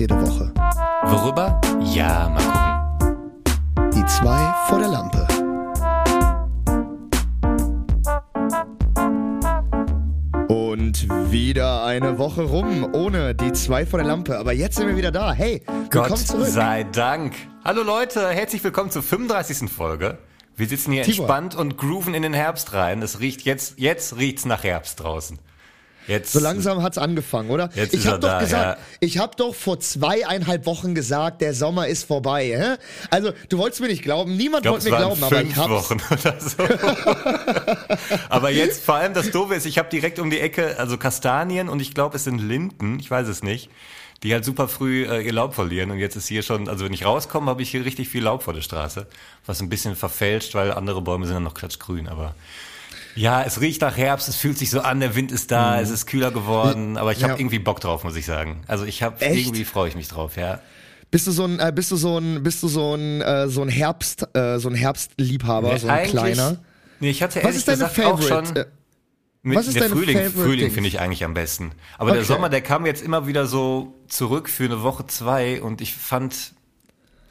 jede Woche. Worüber? Ja, mal gucken. Die zwei vor der Lampe. Und wieder eine Woche rum ohne die zwei vor der Lampe. Aber jetzt sind wir wieder da. Hey, willkommen Gott zurück. sei Dank. Hallo Leute, herzlich willkommen zur 35. Folge. Wir sitzen hier Tibor. entspannt und grooven in den Herbst rein. Es riecht jetzt, jetzt riecht's nach Herbst draußen. Jetzt, So langsam hat's angefangen, oder? Jetzt ich habe doch da, gesagt, ja. ich habe doch vor zweieinhalb Wochen gesagt, der Sommer ist vorbei. Hä? Also du wolltest mir nicht glauben, niemand wollte es mir glauben, aber ich hab's. Wochen oder so. aber jetzt vor allem das Doofe ist, ich habe direkt um die Ecke, also Kastanien und ich glaube, es sind Linden, ich weiß es nicht, die halt super früh äh, ihr Laub verlieren und jetzt ist hier schon, also wenn ich rauskomme, habe ich hier richtig viel Laub vor der Straße, was ein bisschen verfälscht, weil andere Bäume sind dann noch klatschgrün, aber ja, es riecht nach Herbst, es fühlt sich so an, der Wind ist da, es ist kühler geworden, aber ich habe Ja. irgendwie Bock drauf, muss ich sagen. Also ich habe irgendwie freue ich mich drauf, ja. Bist du so ein, äh, bist du so ein, bist du so ein, äh, so ein Herbst, äh, so ein Herbstliebhaber, so ein kleiner? Nee, ich hatte Was ist deine gesagt auch Favorite? schon äh, Mit, Was ist der deine Frühling, favorite Frühling finde ich eigentlich am besten. Aber der Okay. Sommer, der kam jetzt immer wieder so zurück für eine Woche, zwei und ich fand,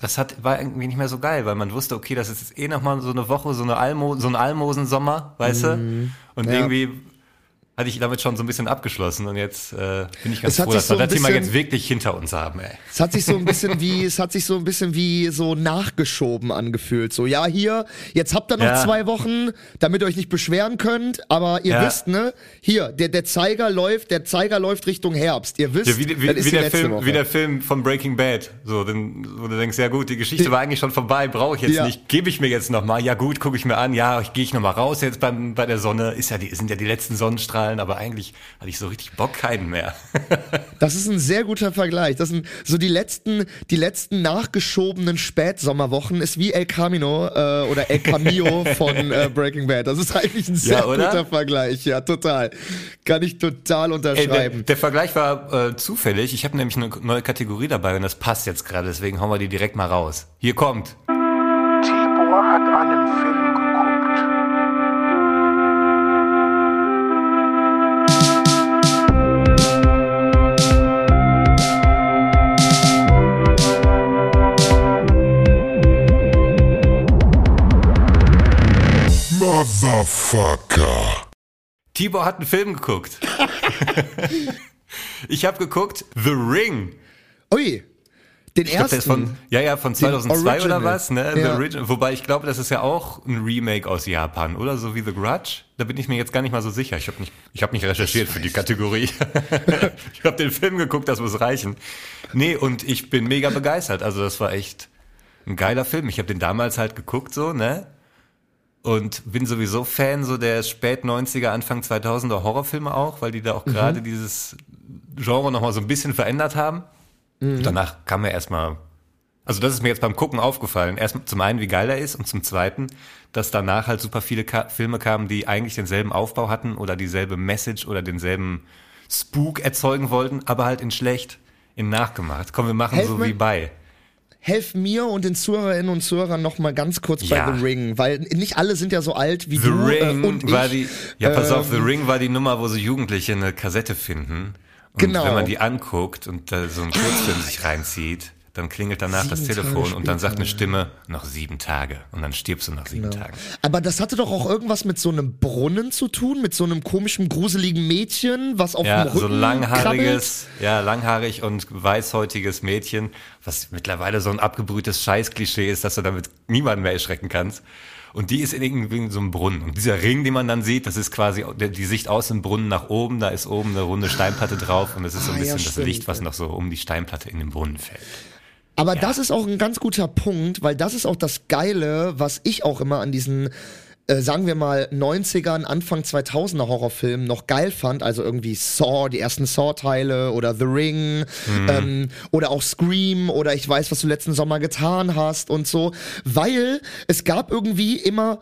das hat, war irgendwie nicht mehr so geil, weil man wusste, okay, das ist jetzt eh nochmal so eine Woche, so, eine Almo, so ein Almosensommer, weißt du? Und Ja. irgendwie hatte ich damit schon so ein bisschen abgeschlossen und jetzt äh, bin ich ganz froh, dass wir so ein das Thema bisschen- jetzt wirklich hinter uns haben, ey. Es hat sich so ein bisschen wie, es hat sich so ein bisschen wie so nachgeschoben angefühlt. So, ja, hier, jetzt habt ihr noch Ja. zwei Wochen, damit ihr euch nicht beschweren könnt, aber ihr Ja. wisst, ne, hier, der, der Zeiger läuft, der Zeiger läuft Richtung Herbst. Ihr wisst, Ja, wie, wie, wie, die der Film, Woche. wie der Film von Breaking Bad. So, denn, wo du denkst, ja gut, die Geschichte war eigentlich schon vorbei, brauche ich jetzt nicht, gebe ich mir jetzt nochmal. Ja gut, gucke ich mir an, ja, ich gehe ich nochmal raus jetzt beim, bei der Sonne. Ist ja die, sind ja die letzten Sonnenstrahlen, aber eigentlich hatte ich so richtig Bock keinen mehr. Das ist ein sehr guter Vergleich. Das sind so die letzten, die letzten nachgeschobenen Spätsommerwochen ist wie El Camino äh, oder El Camino von äh, Breaking Bad. Das ist eigentlich ein sehr oder? guter Vergleich. Ja, total. Kann ich total Ey, der, unterschreiben. der Vergleich war äh, zufällig. Ich habe nämlich eine neue Kategorie dabei und das passt jetzt gerade, deswegen hauen wir die direkt mal raus. Hier kommt. Motherfucker. Tibor hat einen Film geguckt. ich habe geguckt The Ring. Ui, den Ich ersten. ist von, ja, ja, von 2002 oder was, ne? Ja. Original. Wobei ich glaube, das ist ja auch ein Remake aus Japan, oder? So wie The Grudge. Da bin ich mir jetzt gar nicht mal so sicher. Ich habe nicht, ich habe nicht recherchiert für die Kategorie. ich habe den Film geguckt, das muss reichen. Nee, und ich bin mega begeistert. Also das war echt ein geiler Film. Ich habe den damals halt geguckt, so, ne? Und bin sowieso Fan so der spät 90er, Anfang 2000er Horrorfilme auch, weil die da auch Mhm. gerade dieses Genre nochmal so ein bisschen verändert haben. Mhm. Danach kam mir erstmal, also das ist mir jetzt beim Gucken aufgefallen. Erst zum einen, wie geil er ist und zum zweiten, dass danach halt super viele Ka Filme kamen, die eigentlich denselben Aufbau hatten oder dieselbe Message oder denselben Spook erzeugen wollten, aber halt in schlecht, in nachgemacht. Komm, wir machen Helf so wie bei. Helf mir und den Zuhörerinnen und Zuhörern noch mal ganz kurz Ja. bei The Ring, weil nicht alle sind ja so alt wie The du Ring äh, und war ich. die, ja pass auf, The Ähm, Ring war die Nummer, wo so Jugendliche eine Kassette finden. Und Genau. wenn man die anguckt und da so einen Kurzfilm sich reinzieht, dann klingelt danach das Sieben Tage Telefon und dann sagt eine. Stimme, noch sieben Tage. Und dann stirbst du nach sieben Genau. Tagen. Aber das hatte doch auch irgendwas mit so einem Brunnen zu tun, mit so einem komischen, gruseligen Mädchen, was auf dem Ja, Rücken so langhaariges, ja, langhaarig und weißhäutiges Mädchen, was mittlerweile so ein abgebrühtes Scheißklischee ist, dass du damit niemanden mehr erschrecken kannst. Und die ist in irgendwie so einem Brunnen. Und dieser Ring, den man dann sieht, das ist quasi die Sicht aus dem Brunnen nach oben. Da ist oben eine runde Steinplatte drauf und es ist so ein Ah, ja, bisschen das stimmt, Licht, was ja. noch so um die Steinplatte in den Brunnen fällt. Aber das ist auch ein ganz guter Punkt, weil das ist auch das Geile, was ich auch immer an diesen, äh, sagen wir mal, 90ern, Anfang 2000er Horrorfilmen noch geil fand. Also irgendwie Saw, die ersten Saw-Teile oder The Ring ähm, oder auch Scream oder ich weiß, was du letzten Sommer getan hast und so. Weil es gab irgendwie immer,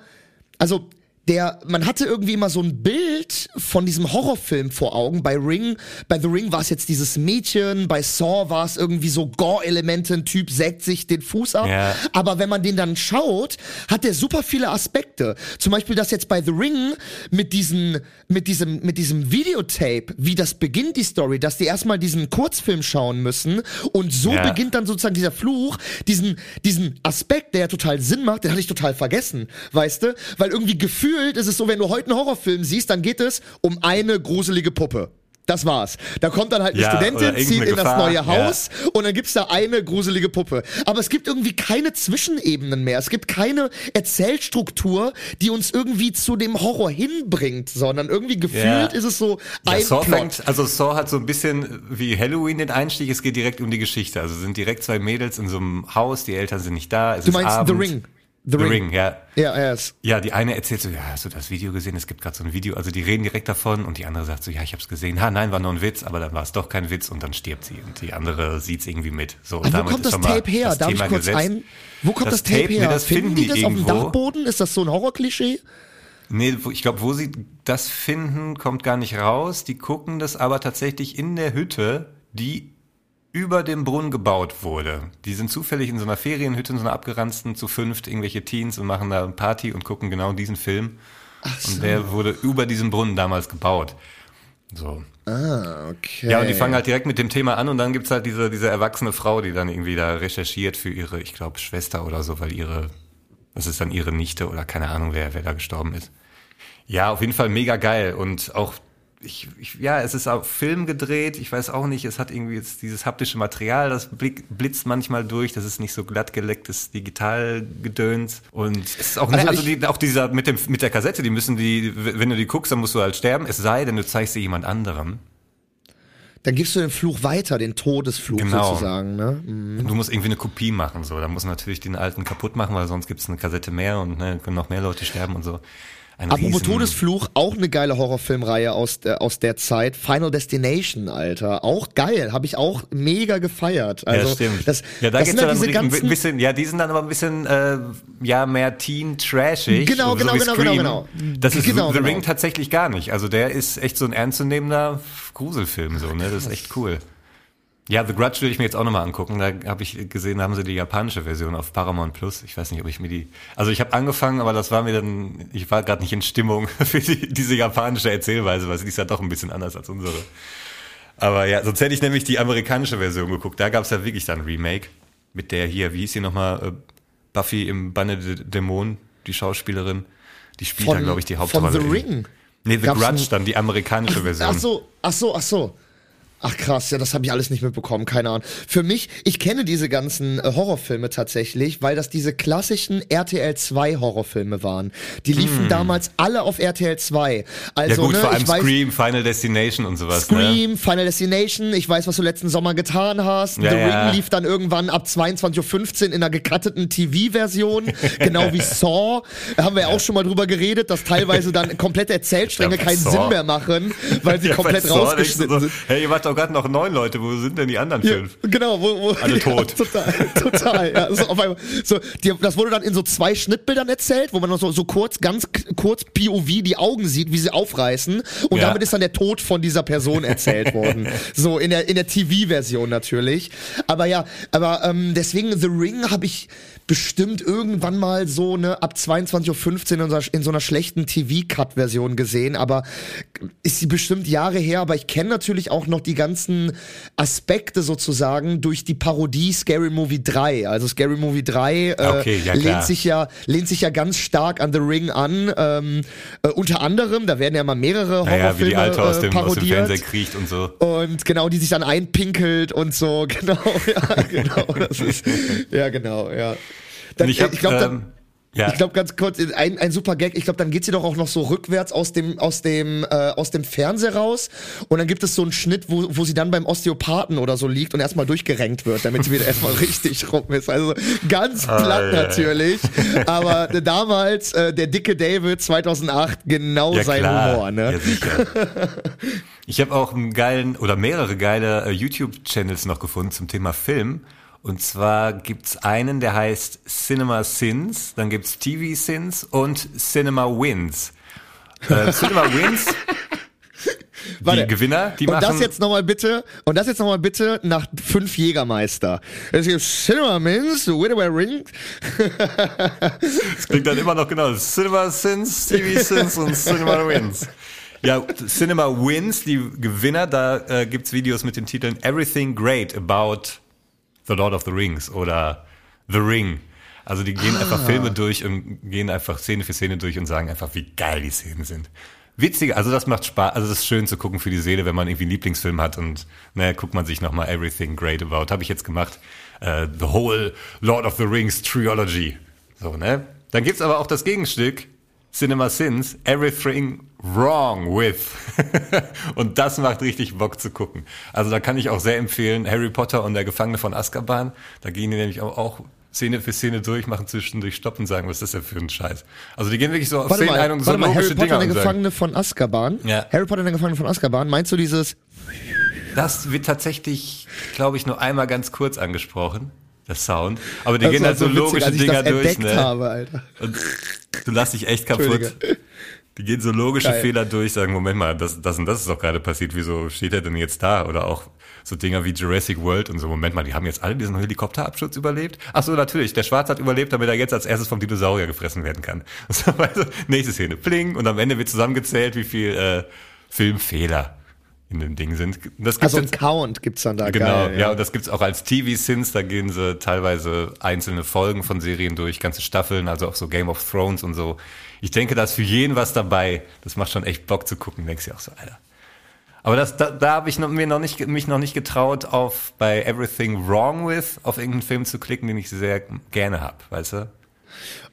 also der, man hatte irgendwie immer so ein Bild von diesem Horrorfilm vor Augen. Bei Ring, bei The Ring war es jetzt dieses Mädchen, bei Saw war es irgendwie so Gore-Elemente, ein Typ sägt sich den Fuß ab. Ja. Aber wenn man den dann schaut, hat der super viele Aspekte. Zum Beispiel, dass jetzt bei The Ring mit diesen, mit diesem, mit diesem Videotape, wie das beginnt, die Story, dass die erstmal diesen Kurzfilm schauen müssen und so Ja. beginnt dann sozusagen dieser Fluch, diesen, diesen Aspekt, der ja total Sinn macht, den hatte ich total vergessen, weißt du? Weil irgendwie gefühlt ist es so, wenn du heute einen Horrorfilm siehst, dann geht es um eine gruselige Puppe. Das war's. Da kommt dann halt eine Ja, Studentin, zieht in das Gefahr, neue ja. Haus und dann gibt's da eine gruselige Puppe. Aber es gibt irgendwie keine Zwischenebenen mehr. Es gibt keine Erzählstruktur, die uns irgendwie zu dem Horror hinbringt, sondern irgendwie gefühlt Ja. ist es so Ja, ein Saw fängt, also Saw hat so ein bisschen wie Halloween den Einstieg, es geht direkt um die Geschichte. Also sind direkt zwei Mädels in so einem Haus, die Eltern sind nicht da. Es Du meinst Abend. The Ring. The, Ring. ja. Ja, ja, es. Ja, die eine erzählt so, ja, hast du das Video gesehen? Es gibt gerade so ein Video, also die reden direkt davon und die andere sagt so, ja, ich habe es gesehen. Ha, nein, war nur ein Witz, aber dann war es doch kein Witz und dann stirbt sie und die andere sieht's irgendwie mit. So, und wo damit kommt ist das Tape her? das Darf Thema ich kurz gesetzt. ein? Wo kommt das, Das Tape Tape, nee, her? das finden finden die das auf dem irgendwo. Dachboden? Ist das so ein Horrorklischee? Nee, ich glaube, wo sie das finden, kommt gar nicht raus. Die gucken das aber tatsächlich in der Hütte, die über dem Brunnen gebaut wurde. Die sind zufällig in so einer Ferienhütte, in so einer abgeranzten, zu fünft, irgendwelche Teens und machen da eine Party und gucken genau diesen Film. Und der wurde über diesem Brunnen damals gebaut. So. Ah, okay. Ja, und die fangen halt direkt mit dem Thema an und dann gibt's halt diese, diese erwachsene Frau, die dann irgendwie da recherchiert für ihre, ich glaube, Schwester oder so, weil ihre, das ist dann ihre Nichte oder keine Ahnung, wer, wer da gestorben ist. Ja, auf jeden Fall mega geil und auch, ich, ich, ja, es ist auf Film gedreht, ich weiß auch nicht, es hat irgendwie jetzt dieses haptische Material, das blitzt manchmal durch, das ist nicht so glatt gelecktes Digitalgedöns und es ist auch, Also also, also die, auch dieser, mit dem, mit der Kassette, die müssen die, wenn du die guckst, dann musst du halt sterben, es sei denn, du zeigst sie jemand anderem. Dann gibst du den Fluch weiter, den Todesfluch Genau. sozusagen, ne? Mhm. Du musst irgendwie eine Kopie machen, so. Da muss natürlich den alten kaputt machen, weil sonst gibt's eine Kassette mehr und ne, können noch mehr Leute sterben und so. Ein Apropos Todesfluch, auch eine geile Horrorfilmreihe aus der, aus der Zeit. Final Destination, Alter. Auch geil, habe ich auch mega gefeiert. Also, ja, stimmt. Das, ja, da das sind ja halt dann diese ein ganzen, bisschen, ja, die sind dann aber ein bisschen, äh, ja, mehr teen-trashig. Genau, genau, genau, genau, genau. Das ist Genau, The genau. Ring tatsächlich gar nicht. Also der ist echt so ein ernstzunehmender Gruselfilm, so, ne, das ist echt cool. Ja, The Grudge will ich mir jetzt auch nochmal angucken. Da habe ich gesehen, da haben sie die japanische Version auf Paramount Plus. Ich weiß nicht, ob ich mir die. Also ich habe angefangen, aber das war mir dann. Ich war gerade nicht in Stimmung für die, diese japanische Erzählweise, weil sie ist ja doch ein bisschen anders als unsere. Aber ja, sonst hätte ich nämlich die amerikanische Version geguckt. Da gab es ja wirklich dann ein Remake mit der hier, wie hieß sie nochmal? Äh, Buffy im Banne der Dämonen, die Schauspielerin. Die spielt da, Von- glaube ich, die von Hauptrolle. The Ring. Nee, The Gab's Grudge dann, die amerikanische Version. Ach so, ach so, ach so. Ach krass, ja, das habe ich alles nicht mitbekommen, keine Ahnung. Für mich, ich kenne diese ganzen äh, Horrorfilme tatsächlich, weil das diese klassischen RTL 2 Horrorfilme waren. Die liefen damals alle auf RTL 2. Hm. ja Also, gut, ne, vor allem ich weiß, Scream, Final Destination und sowas. Ne? Scream, Final Destination, ich weiß, was du letzten Sommer getan hast. Ja, The ja. Ring lief dann irgendwann ab 22.15 Uhr in einer gecutteten TV-Version, genau wie Saw. Da haben wir ja auch schon mal drüber geredet, dass teilweise dann komplette Erzählstränge bei keinen Saw. Sinn mehr machen, weil sie Ja, komplett rausgeschnitten so, sind. Hey, doch gerade noch neun Leute, wo sind denn die anderen fünf? Genau, wo, wo Alle ja, tot. total, total. Ja, so auf einmal, so, die, das wurde dann in so zwei Schnittbildern erzählt, wo man noch so, so kurz, ganz kurz POV die Augen sieht, wie sie aufreißen. Und Ja. damit ist dann der Tod von dieser Person erzählt worden. So in der in der TV-Version natürlich. Aber ja, aber ähm, deswegen The Ring habe ich bestimmt irgendwann mal so ne ab 22:15 Uhr in, so einer- schlechten TV-Cut-Version gesehen. Aber ist sie bestimmt Jahre her. Aber ich kenne natürlich auch noch die ganzen Aspekte sozusagen durch die Parodie Scary Movie 3. Also Scary Movie 3 äh, Okay, ja, lehnt sich ja lehnt sich ja ganz stark an The Ring an. Ähm, äh, unter anderem, da werden ja mal mehrere Naja, wie Horrorfilme die Alte aus äh, dem, aus dem parodiert. Fernseher kriecht und so. Und genau, die sich dann einpinkelt und so, genau, ja, genau, das ist, ja, genau, ja. Dann, ich ich glaube, ähm, ja. ich glaube ganz kurz, ein, ein super Gag, ich glaube, dann geht sie doch auch noch so rückwärts aus dem, aus dem, äh, aus dem Fernseher raus und dann gibt es so einen Schnitt, wo, wo sie dann beim Osteopathen oder so liegt und erstmal durchgerenkt wird, damit sie wieder erstmal richtig rum ist. Also ganz platt Ah, ja, ja. natürlich, aber damals, äh, der dicke David 2008, genau ja, sein klar. Humor, ne? Ja, sicher. Ich habe auch einen geilen oder mehrere geile äh, YouTube-Channels noch gefunden zum Thema Film. Und zwar gibt's einen, der heißt Cinema Sins, dann gibt's TV Sins und Cinema Wins. Äh, Cinema Wins. Warte. Die Gewinner, die und machen. das jetzt nochmal bitte, und das jetzt nochmal bitte nach fünf Jägermeister. Es gibt Cinema Mints, Widoway Ring. Das klingt dann immer noch genau. Cinema Sins, TV Sins und Cinema Wins. Ja, Cinema Wins, die Gewinner, da äh, gibt's Videos mit den Titeln Everything Great About The Lord of the Rings oder The Ring. Also die gehen einfach Filme durch und gehen einfach Szene für Szene durch und sagen einfach, wie geil die Szenen sind. Witzig, also das macht Spaß, also das ist schön zu gucken für die Seele, wenn man irgendwie einen Lieblingsfilm hat und ne, guckt man sich nochmal Everything Great About. Habe ich jetzt gemacht. Äh, the Whole Lord of the Rings Trilogy. So, ne? Dann gibt's aber auch das Gegenstück, Cinema Sins, Everything Wrong With. und das macht richtig Bock zu gucken. Also da kann ich auch sehr empfehlen, Harry Potter und der Gefangene von Azkaban. Da gehen die nämlich auch, Szene für Szene durch, machen zwischendurch Stopp und sagen, was ist das denn für ein Scheiß? Also die gehen wirklich so auf Warte Szenen mal, ein und so mal Harry Potter und der. Gefangene von Azkaban. Ja. Harry Potter und der Gefangene von Azkaban. Meinst du dieses, Das wird tatsächlich, glaube ich, nur einmal ganz kurz angesprochen, der Sound. Aber die das gehen halt so witzig, logische Dinger durch, ne? habe, Alter. Und du lässt dich echt kaputt. Die gehen so logische Geil. Fehler durch, sagen, Moment mal, das, das und das ist doch gerade passiert, wieso steht er denn jetzt da? Oder auch so Dinger wie Jurassic World und so, Moment mal, die haben jetzt alle diesen Helikopterabsturz überlebt? Ach so, natürlich, der Schwarz hat überlebt, damit er jetzt als erstes vom Dinosaurier gefressen werden kann. So, also, nächste Szene, pling, und am Ende wird zusammengezählt, wie viel äh, Filmfehler in dem Ding sind. Das gibt's Also ein Count gibt's dann da. Genau, Geil, ja. und das gibt's auch als TV-Sins, da gehen sie teilweise einzelne Folgen von Serien durch, ganze Staffeln, also auch so Game of Thrones und so. Ich denke, da ist für jeden was dabei. Das macht schon echt Bock zu gucken, denkst du auch so, Alter. Aber das, da, da habe ich noch, mir noch nicht, mich noch nicht getraut, auf bei Everything Wrong With auf irgendeinen Film zu klicken, den ich sehr gerne hab, weißt du?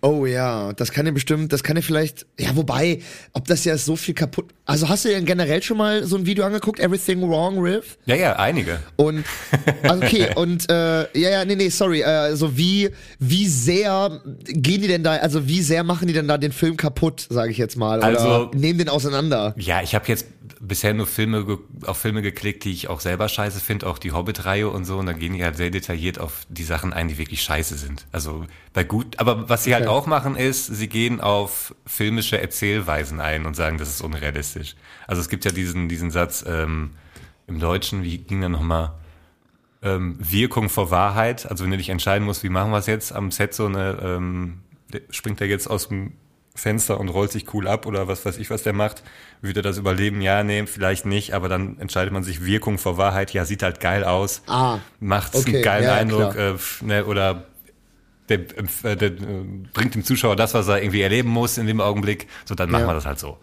Oh ja, das kann ja bestimmt, das kann ja vielleicht, ja, wobei, ob das ja so viel kaputt. Also hast du denn generell schon mal so ein Video angeguckt, Everything Wrong with? Ja, ja, einige. Und also okay, und äh, ja, ja, nee, nee, sorry, äh, also wie wie sehr gehen die denn da, also wie sehr machen die denn da den Film kaputt, sage ich jetzt mal, oder Also- nehmen den auseinander? Ja, ich habe jetzt bisher nur Filme auf Filme geklickt, die ich auch selber scheiße finde, auch die Hobbit-Reihe und so. Und dann gehen die halt sehr detailliert auf die Sachen ein, die wirklich scheiße sind. Also bei gut, aber was sie halt Okay. auch machen ist, sie gehen auf filmische Erzählweisen ein und sagen, das ist unrealistisch. Also es gibt ja diesen diesen Satz ähm, im Deutschen, wie ging der nochmal? Ähm, Wirkung vor Wahrheit. Also wenn du dich entscheiden musst, wie machen wir es jetzt am Set so eine, ähm, der- springt er jetzt aus dem Fenster und rollt sich cool ab oder was weiß ich, was der macht. Würde er das überleben? Ja, nee, vielleicht nicht, aber dann entscheidet man sich Wirkung vor Wahrheit. Ja, sieht halt geil aus. Ah, Macht okay, einen geilen ja, Eindruck. Äh, ne, oder der, äh, der äh, bringt dem Zuschauer das, was er irgendwie erleben muss in dem Augenblick. So, dann machen Ja. wir das halt so.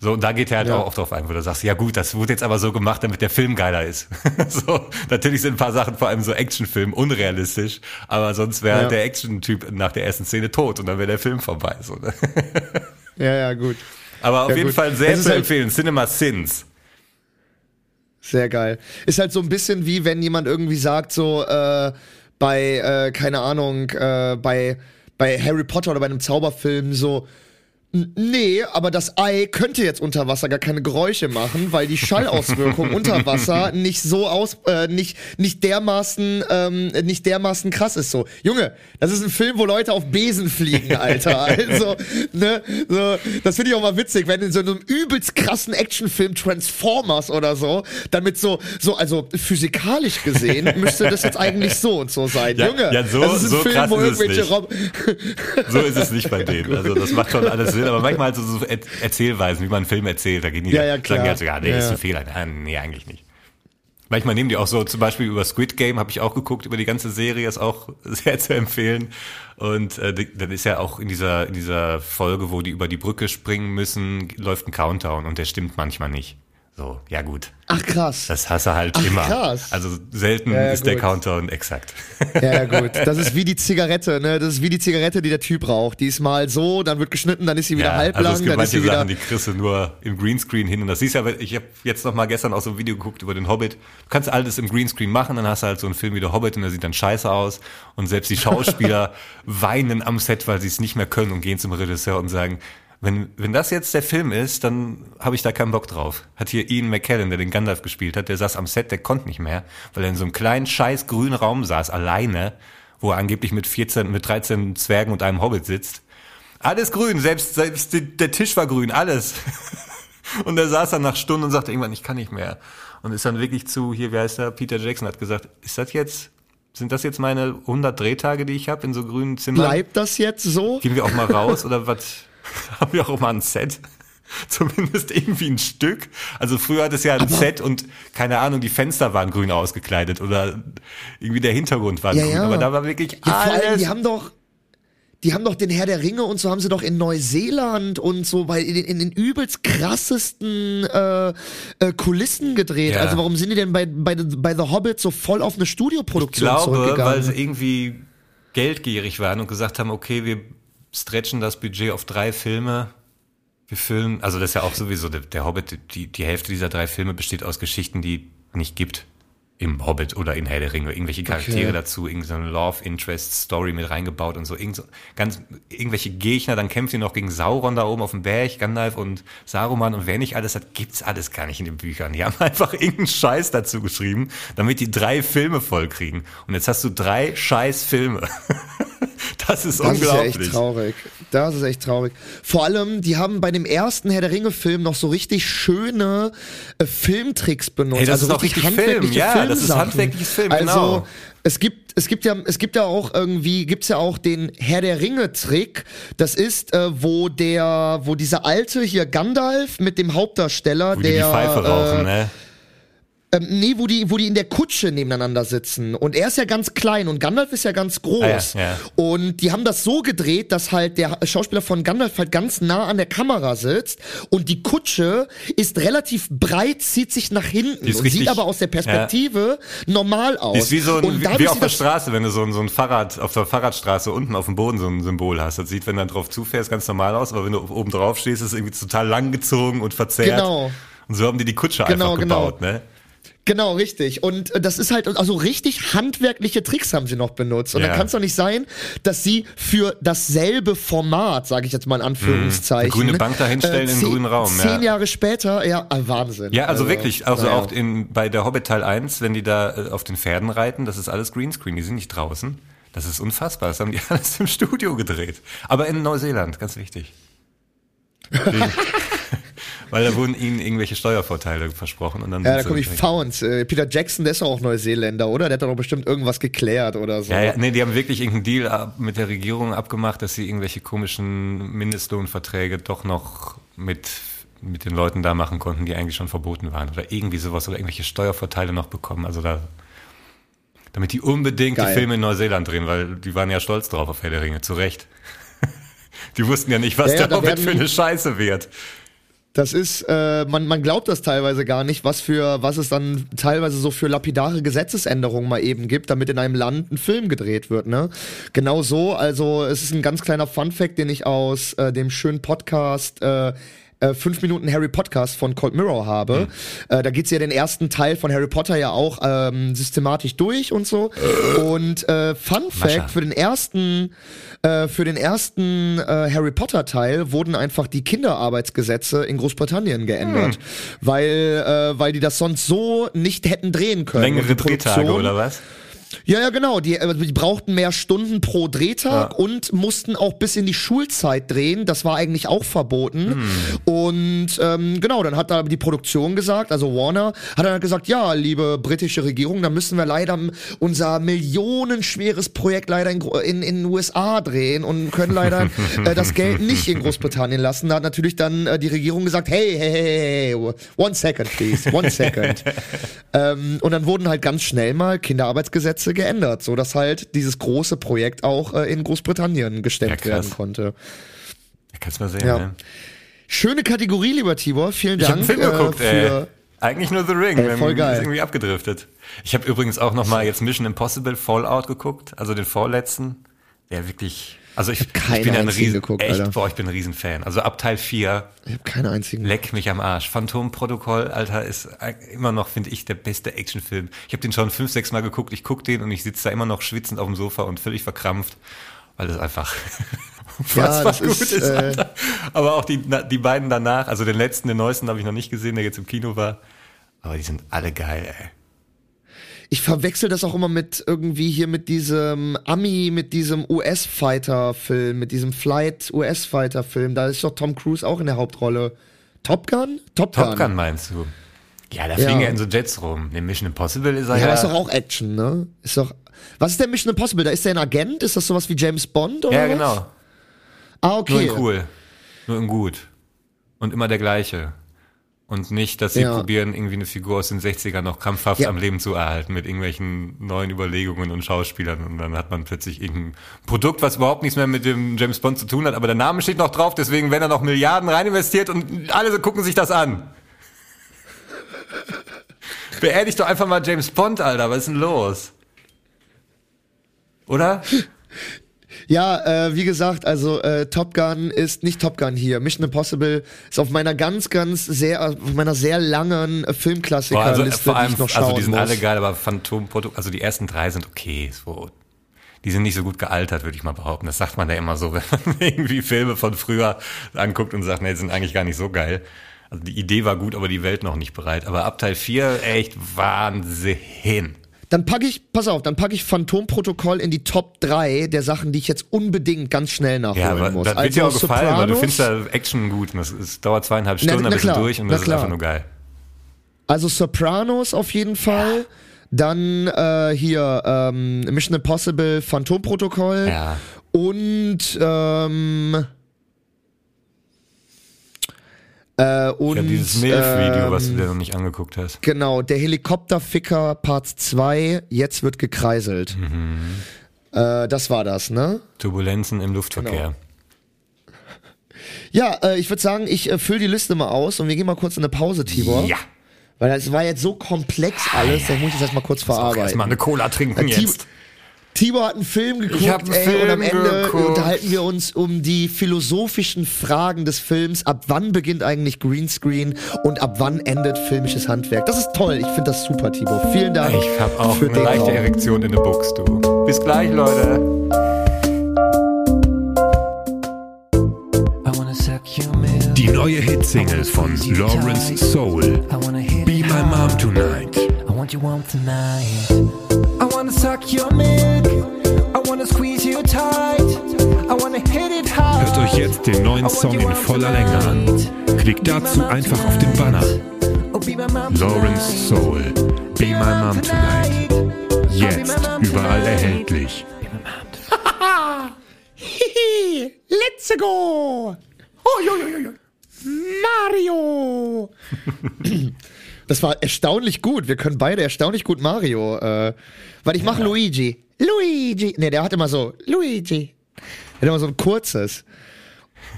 So, und da geht er halt Ja. auch oft drauf ein, wo du sagst, ja gut, das wurde jetzt aber so gemacht, damit der Film geiler ist. so, natürlich sind ein paar Sachen, vor allem so Actionfilm, unrealistisch, aber sonst wäre Ja. halt der Action-Typ nach der ersten Szene tot und dann wäre der Film vorbei. So, ne? Ja, ja, gut. Aber auf Ja, jeden gut. Fall sehr zu halt- empfehlen, Cinema Sins. Sehr geil. Ist halt so ein bisschen wie wenn jemand irgendwie sagt, so äh, bei, äh, keine Ahnung, äh, bei, bei Harry Potter oder bei einem Zauberfilm so. "N- Nee, aber das Ei könnte jetzt unter Wasser gar keine Geräusche machen, weil die Schallauswirkung unter Wasser nicht so aus, äh, nicht, nicht dermaßen, ähm, nicht dermaßen krass ist so. Junge, das ist ein Film, wo Leute auf Besen fliegen, Alter. Also, ne, so, das finde ich auch mal witzig, wenn in so einem übelst krassen Actionfilm Transformers oder so, damit so, so, also physikalisch gesehen, müsste das jetzt eigentlich so und so sein. Ja, Junge, ja, so- das ist ein so Film, krass wo ist es irgendwelche nicht. Rob So ist es nicht bei denen. Also das macht schon alles Sinn, aber manchmal halt so, so Er- Erzählweisen, wie man einen Film erzählt, da gehen die Ja, ja, sagen klar. halt so, ja, nee, Ja, ist ein Fehler. Ja, nee, eigentlich nicht. Manchmal nehmen die auch so, zum Beispiel über Squid Game habe ich auch geguckt, über die ganze Serie, ist auch sehr zu empfehlen. Und äh, dann ist ja auch in dieser, in dieser Folge, wo die über die Brücke springen müssen, läuft ein Countdown und der stimmt manchmal nicht. So, ja gut. Ach krass. Das hasse halt Ach, immer. krass. Also selten Ja, ja, ist der gut. Countdown exakt. Ja, ja, gut. Das ist wie die Zigarette, ne? Das ist wie die Zigarette, die der Typ raucht. Die ist mal so, dann wird geschnitten, dann ist sie wieder Ja, halblang, also es gibt dann ist manche. Sachen, die kriegst du nur im Greenscreen hin. Und das siehst du ja, ich habe jetzt noch mal gestern auch so ein Video geguckt über den Hobbit. Du kannst alles im Greenscreen machen, dann hast du halt so einen Film wie der Hobbit und der sieht dann scheiße aus. Und selbst die Schauspieler weinen am Set, weil sie es nicht mehr können und gehen zum Regisseur und sagen, wenn, wenn das jetzt der Film ist, dann habe ich da keinen Bock drauf. Hat hier Ian McKellen, der den Gandalf gespielt hat, der saß am Set, der konnte nicht mehr, weil er in so einem kleinen scheiß grünen Raum saß, alleine, wo er angeblich mit 14, mit 13 Zwergen und einem Hobbit sitzt. Alles grün, selbst, selbst die, der Tisch war grün, alles. Und er saß dann nach Stunden und sagte irgendwann, ich kann nicht mehr. Und ist dann wirklich zu, hier, wie heißt der, Peter Jackson hat gesagt, ist das jetzt, sind das jetzt meine 100 Drehtage, die ich habe in so grünen Zimmern? Bleibt das jetzt so? Gehen wir auch mal raus oder was? Haben wir auch mal ein Set? Zumindest irgendwie ein Stück. Also früher hat es ja ein Set und keine Ahnung, die Fenster waren grün ausgekleidet oder irgendwie der Hintergrund war Ja, grün. ja. Aber da war wirklich Ja, vor allem, alles. die haben doch, die haben doch den Herr der Ringe und so haben sie doch in Neuseeland und so bei in, den- in den übelst krassesten äh, äh, Kulissen gedreht. Ja. Also warum sind die denn bei, bei, bei The Hobbit so voll auf eine ich Studioproduktion glaube, weil sie irgendwie geldgierig waren und gesagt haben, okay, wir stretchen das Budget auf drei Filme. Wir filmen, also das ist ja auch sowieso, der, der Hobbit, die, die Hälfte dieser drei Filme besteht aus Geschichten, die nicht gibt. Im Hobbit oder in Herr der Ringe. Irgendwelche Charaktere Okay. dazu, irgendeine Love Interest Story mit reingebaut und so. Irgend so ganz, irgendwelche Gegner, dann kämpft ihr noch gegen Sauron da oben auf dem Berg, Gandalf und Saruman und wer nicht alles hat, gibt's alles gar nicht in den Büchern. Die haben einfach irgendeinen Scheiß dazu geschrieben, damit die drei Filme voll kriegen. Und jetzt hast du drei scheiß Filme. Das ist Das ist ja unglaublich. echt traurig. Das ist echt traurig. Vor allem, die haben bei dem ersten Herr der Ringe-Film noch so richtig schöne äh, Filmtricks benutzt. Hey, das also ist auch richtig Film. Ja, das ist handwerkliches Film, Also, genau. es gibt, es gibt ja, es gibt ja auch irgendwie, gibt's ja auch den Herr der Ringe-Trick. Das ist, äh, wo der, wo dieser alte hier Gandalf mit dem Hauptdarsteller, Wo die der, die Pfeife rauchen, äh, ne? Ähm, nee, wo die, wo die in der Kutsche nebeneinander sitzen. Und er ist ja ganz klein und Gandalf ist ja ganz groß. Ah, ja, ja. Und die haben das so gedreht, dass halt der Schauspieler von Gandalf halt ganz nah an der Kamera sitzt und die Kutsche ist relativ breit, zieht sich nach hinten und richtig- sieht aber aus der Perspektive normal aus. Die ist wie so ein, wie, wie auf der Straße, wenn du so ein, so ein Fahrrad, auf der Fahrradstraße unten auf dem Boden so ein Symbol hast. Das sieht, wenn du dann drauf zufährst, ganz normal aus, aber wenn du oben drauf stehst, ist es irgendwie total langgezogen und verzerrt. Genau. Und so haben die die Kutsche Genau, einfach genau. gebaut, ne? Genau, richtig. Und äh, das ist halt, also richtig handwerkliche Tricks haben sie noch benutzt. Und Ja. dann kann es doch nicht sein, dass sie für dasselbe Format, sage ich jetzt mal in Anführungszeichen, Eine grüne Bank dahinstellen in einen zehn- grünen Raum, Zehn ja. Jahre später, ja, ah, Wahnsinn. Ja, also wirklich, also naja. auch in, bei der Hobbit Teil 1, wenn die da äh, auf den Pferden reiten, das ist alles Greenscreen, die sind nicht draußen. Das ist unfassbar, das haben die alles im Studio gedreht. Aber in Neuseeland, ganz wichtig. Weil da wurden ihnen irgendwelche Steuervorteile versprochen und dann Ja, da komme ich Founds. Äh, Peter Jackson, der ist doch auch Neuseeländer, oder? Der hat doch bestimmt irgendwas geklärt oder so. Ja, ja, nee, die haben wirklich irgendeinen Deal mit der Regierung abgemacht, dass sie irgendwelche komischen Mindestlohnverträge doch noch mit, mit den Leuten da machen konnten, die eigentlich schon verboten waren. Oder irgendwie sowas oder irgendwelche Steuervorteile noch bekommen. Also da, damit die unbedingt Geil. die Filme in Neuseeland drehen, weil die waren ja stolz drauf auf Herr der Ringe, zu Recht. Die wussten ja nicht, was Ja, ja, da der Hobbit werden- für eine Scheiße wird. Das ist, äh, man, man glaubt das teilweise gar nicht, was für, was es dann teilweise so für lapidare Gesetzesänderungen mal eben gibt, damit in einem Land ein Film gedreht wird, ne? Genau so, also es ist ein ganz kleiner Funfact, den ich aus äh, dem schönen Podcast äh, äh, fünf Minuten Harry Podcast von Cold Mirror habe. Äh, da geht's ja den ersten Teil von Harry Potter ja auch ähm, systematisch durch und so. Und äh, Fun Mascha. Fact für den ersten, äh, für den ersten äh, Harry Potter Teil wurden einfach die Kinderarbeitsgesetze in Großbritannien geändert, weil äh, weil die das sonst so nicht hätten drehen können. Längere Drehtage oder was? Ja, ja, genau. Die, äh, die brauchten mehr Stunden pro Drehtag Ja. und mussten auch bis in die Schulzeit drehen. Das war eigentlich auch verboten. Hm. Und ähm, genau, dann hat da die Produktion gesagt, also Warner, hat dann gesagt, ja, liebe britische Regierung, da müssen wir leider unser millionenschweres Projekt leider in, in, in den USA drehen und können leider äh, das Geld nicht in Großbritannien lassen. Da hat natürlich dann äh, die Regierung gesagt, hey, hey, hey, hey, hey, one second, please, one second. Ähm, und dann wurden halt ganz schnell mal Kinderarbeitsgesetze geändert, so dass halt dieses große Projekt auch äh, in Großbritannien gestemmt Ja, werden konnte. Kannst mal sehen, Ja. ne? Schöne Kategorie, lieber Tibor. Vielen Ich habe Dank einen Film geguckt, äh, ey. für. Eigentlich nur The Ring. Ey, voll geil. Ist irgendwie abgedriftet. Ich habe übrigens auch noch mal jetzt Mission Impossible Fallout geguckt, also den vorletzten. Der wirklich, also ich, ich, keinen bin ja ein riesen, geguckt, echt, boah, ich bin ein Riesenfan. Also ab Teil 4, Ich habe keine einzigen. leck mich am Arsch. Phantom-Protokoll, Alter, ist immer noch, finde ich, der beste Actionfilm. Ich habe den schon fünf, sechs Mal geguckt, ich guck den und ich sitze da immer noch schwitzend auf dem Sofa und völlig verkrampft, weil das einfach Ja, unfassbar das gut ist, ist. äh, Alter. Aber auch die, die beiden danach, also den letzten, den neuesten habe ich noch nicht gesehen, der jetzt im Kino war. Aber die sind alle geil, ey. Ich verwechsel das auch immer mit irgendwie hier mit diesem Ami, mit diesem US-Fighter-Film, mit diesem Flight US-Fighter-Film. Da ist doch Tom Cruise auch in der Hauptrolle. Top Gun? Top Gun. Top Gun meinst du? Ja, da Ja. fliegen ja in so Jets rum. In Mission Impossible ist er Ja, ja. das ist doch auch Action, ne? Ist doch. Was ist der Mission Impossible? Da ist der ein Agent? Ist das sowas wie James Bond oder ja, was? genau. Ah, Nur okay. in cool. Nur in gut. Und immer der gleiche. Und nicht, dass sie Ja. probieren, irgendwie eine Figur aus den 60ern noch krampfhaft Ja. am Leben zu erhalten mit irgendwelchen neuen Überlegungen und Schauspielern. Und dann hat man plötzlich irgendein Produkt, was überhaupt nichts mehr mit dem James Bond zu tun hat, aber der Name steht noch drauf, deswegen werden da noch Milliarden rein investiert und alle gucken sich das an. Beerdigt doch einfach mal James Bond, Alter. Was ist denn los? Oder? Ja, äh, wie gesagt, also äh, Top Gun ist nicht Top Gun hier. Mission Impossible ist auf meiner ganz, ganz sehr, auf meiner sehr langen äh, Filmklassikerliste, also, vor allem, die ich noch schauen also die sind muss. alle geil, aber Phantom also die ersten drei sind okay. So. Die sind nicht so gut gealtert, würde ich mal behaupten. Das sagt man ja immer so, wenn man irgendwie Filme von früher anguckt und sagt, nee, die sind eigentlich gar nicht so geil. Also die Idee war gut, aber die Welt noch nicht bereit. Aber ab Teil 4, echt Wahnsinn. Dann packe ich, pass auf, dann packe ich Phantomprotokoll in die Top 3 der Sachen, die ich jetzt unbedingt ganz schnell nachholen Ja, muss. das wird dir auch gefallen, weil du Sopranos, findest da Action gut. Das ist, dauert zweieinhalb Na, Stunden, na dann bist du klar, durch und na das ist klar. einfach nur geil. Also Sopranos auf jeden Fall. Dann äh, hier ähm, Mission Impossible Phantomprotokoll. Ja. Und ähm, äh, und Ja, dieses Milf-Video, ähm, was du dir noch nicht angeguckt hast. Genau, der Helikopterficker Part 2, jetzt wird gekreiselt. Mhm. Äh, das war das, ne? Turbulenzen im Luftverkehr. Ja, äh, ich würde sagen, ich äh, fülle die Liste mal aus und wir gehen mal kurz in eine Pause, Tibor. Ja. Weil das war jetzt so komplex alles, da muss ich das erstmal kurz verarbeiten. erstmal eine Cola trinken Tib- jetzt. Tibor hat einen Film geguckt, Ich hab einen ey, und am Film Ende geguckt. unterhalten wir uns um die philosophischen Fragen des Films. Ab wann beginnt eigentlich Greenscreen und ab wann endet filmisches Handwerk? Das ist toll, ich finde das super, Tibor. Vielen Dank. Ich habe auch für eine den leichte Raum. Erektion in der Box, du. Bis gleich, Leute. Die neue Hitsingle von Lawrence Soul. Be My Mom Tonight. I want you warm tonight. I wanna suck your milk. Hört euch jetzt den neuen Song in voller Länge an. Klickt dazu einfach auf den Banner. Oh, be my mom Lawrence Soul. Be My Mom Tonight. Jetzt überall erhältlich. Let's go! Mario! Das war erstaunlich gut. Wir können beide erstaunlich gut Mario. Äh, weil ich mache Luigi. Luigi. Ne, der hat immer so. Luigi. Der hat immer so ein kurzes.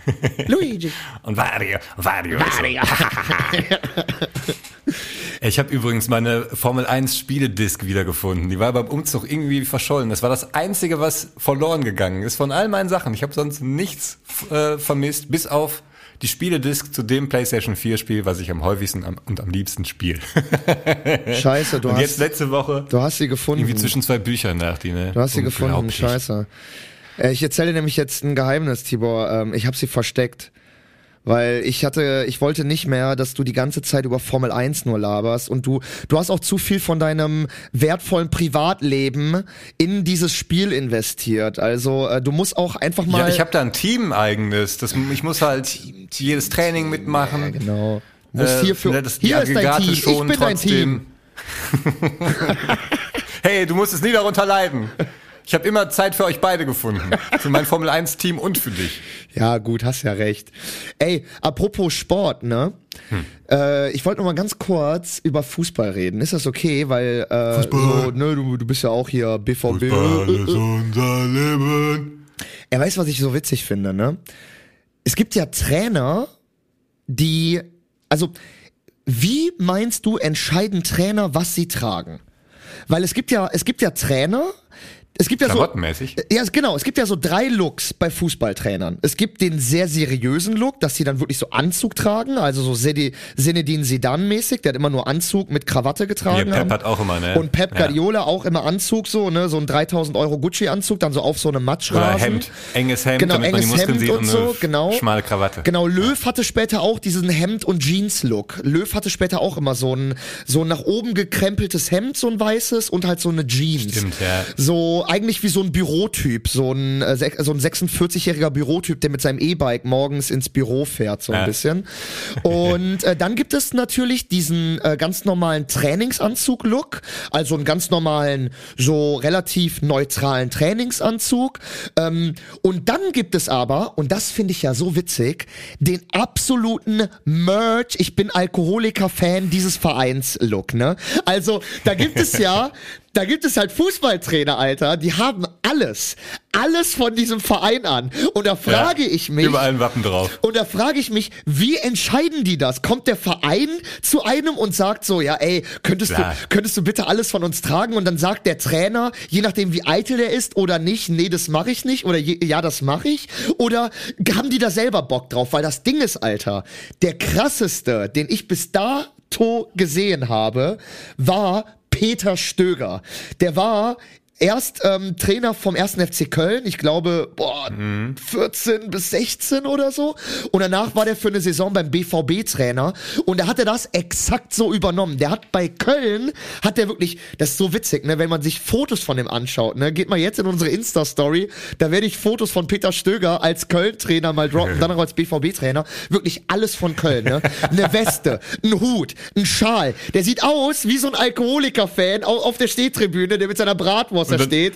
Luigi. Und Vario, Vario. Vario. ich habe übrigens meine Formel 1 Spieledisk wiedergefunden. Die war beim Umzug irgendwie verschollen. Das war das Einzige, was verloren gegangen ist von all meinen Sachen. Ich habe sonst nichts äh, vermisst, bis auf die Spieledisk zu dem PlayStation 4 Spiel, was ich am häufigsten am, und am liebsten spiele. Scheiße, du und hast, jetzt letzte Woche du hast sie gefunden. irgendwie zwischen zwei Büchern nach die, ne? Du hast sie gefunden, scheiße. Äh, ich erzähle dir nämlich jetzt ein Geheimnis, Tibor. Ähm, ich habe sie versteckt. Weil ich hatte, ich wollte nicht mehr, dass du die ganze Zeit über Formel 1 nur laberst und du, du hast auch zu viel von deinem wertvollen Privatleben in dieses Spiel investiert. Also äh, du musst auch einfach mal. Ja, ich habe da ein Team eigenes. Das, ich muss halt jedes Training mitmachen. Ja, genau. Du musst Äh, hier für, ne, das- hier ist dein Team, ich schonen bin dein Team. hey, du musst es nie darunter leiden. Ich habe immer Zeit für euch beide gefunden. Für mein Formel 1 Team und für dich. Ja, gut, hast ja recht. Ey, apropos Sport, ne? Hm. Äh, ich wollte noch mal ganz kurz über Fußball reden. Ist das okay? Weil äh, so, ne, du, du bist ja auch hier BVB. unser Leben. Er weiß, was ich so witzig finde, ne? Es gibt ja Trainer, die, also, wie meinst du, entscheiden Trainer, was sie tragen? Weil es gibt ja, es gibt ja Trainer, es gibt ja so, ja, genau, es gibt ja so drei Looks bei Fußballtrainern. Es gibt den sehr seriösen Look, dass sie dann wirklich so Anzug tragen, also so Zinedine Zidane-mäßig, der hat immer nur Anzug mit Krawatte getragen. Ja, Pep haben. hat auch immer, ne? Und Pep Ja. Guardiola auch immer Anzug so, ne, so ein 3000 Euro Gucci-Anzug, dann so auf so einem Matschrasen. Oder Hemd. Enges Hemd, Genau, damit man die enges Muskeln Hemd und und so, eine genau. schmale Krawatte. Genau, Löw hatte später auch diesen Hemd- und Jeans-Look. Löw hatte später auch immer so ein, so ein nach oben gekrempeltes Hemd, so ein weißes und halt so eine Jeans. Stimmt, ja. So eigentlich wie so ein Bürotyp, so ein, äh, so ein 46-jähriger Bürotyp, der mit seinem E-Bike morgens ins Büro fährt, so ein Ja. bisschen. Und äh, dann gibt es natürlich diesen äh, ganz normalen Trainingsanzug-Look, also einen ganz normalen, so relativ neutralen Trainingsanzug. Ähm, und dann gibt es aber, und das finde ich ja so witzig, den absoluten Merch, ich bin Alkoholiker-Fan dieses Vereins-Look, ne? Also, da gibt es ja, da gibt es halt Fußballtrainer, Alter, die haben alles, alles von diesem Verein an. Und da frage Ja, ich mich, Überall ein Wappen drauf. und da frage ich mich, wie entscheiden die das? Kommt der Verein zu einem und sagt so, ja, ey, könntest Klar. du, könntest du bitte alles von uns tragen? Und dann sagt der Trainer, je nachdem wie eitel er ist oder nicht, nee, das mache ich nicht oder je, ja, das mache ich. Oder haben die da selber Bock drauf? Weil das Ding ist, Alter, der krasseste, den ich bis dato gesehen habe, war Peter Stöger. Der war erst ähm, Trainer vom 1. FC Köln, ich glaube, boah, 14 bis 16 oder so. Und danach war der für eine Saison beim BVB Trainer und da hat er das exakt so übernommen. Der hat bei Köln, hat der wirklich, das ist so witzig, ne, wenn man sich Fotos von dem anschaut, ne, geht mal jetzt in unsere Insta-Story, da werde ich Fotos von Peter Stöger als Köln-Trainer mal droppen, dann auch als BVB-Trainer. Wirklich alles von Köln, ne. Eine Weste, ein Hut, ein Schal. Der sieht aus wie so ein Alkoholiker-Fan au- auf der Stehtribüne, der mit seiner Bratwurst da Und dann- steht.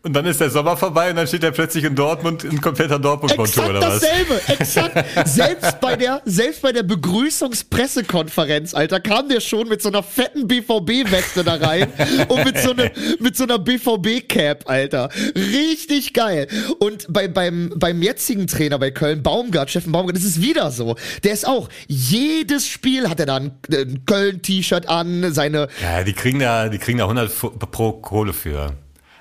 Und dann ist der Sommer vorbei und dann steht er plötzlich in Dortmund in kompletter Dortmund-Kontur oder was? dasselbe, exakt. selbst bei der, selbst bei der Begrüßungspressekonferenz, Alter, kam der schon mit so einer fetten BVB-Weste da rein und mit so, ne, mit so einer BVB-Cap, Alter. Richtig geil. Und bei, beim, beim jetzigen Trainer bei Köln, Baumgart, Steffen Baumgart, das ist wieder so. Der ist auch, jedes Spiel hat er da ein, ein Köln-T-Shirt an, seine, Ja, die kriegen da, die kriegen da 100 Fu- pro Kohle für.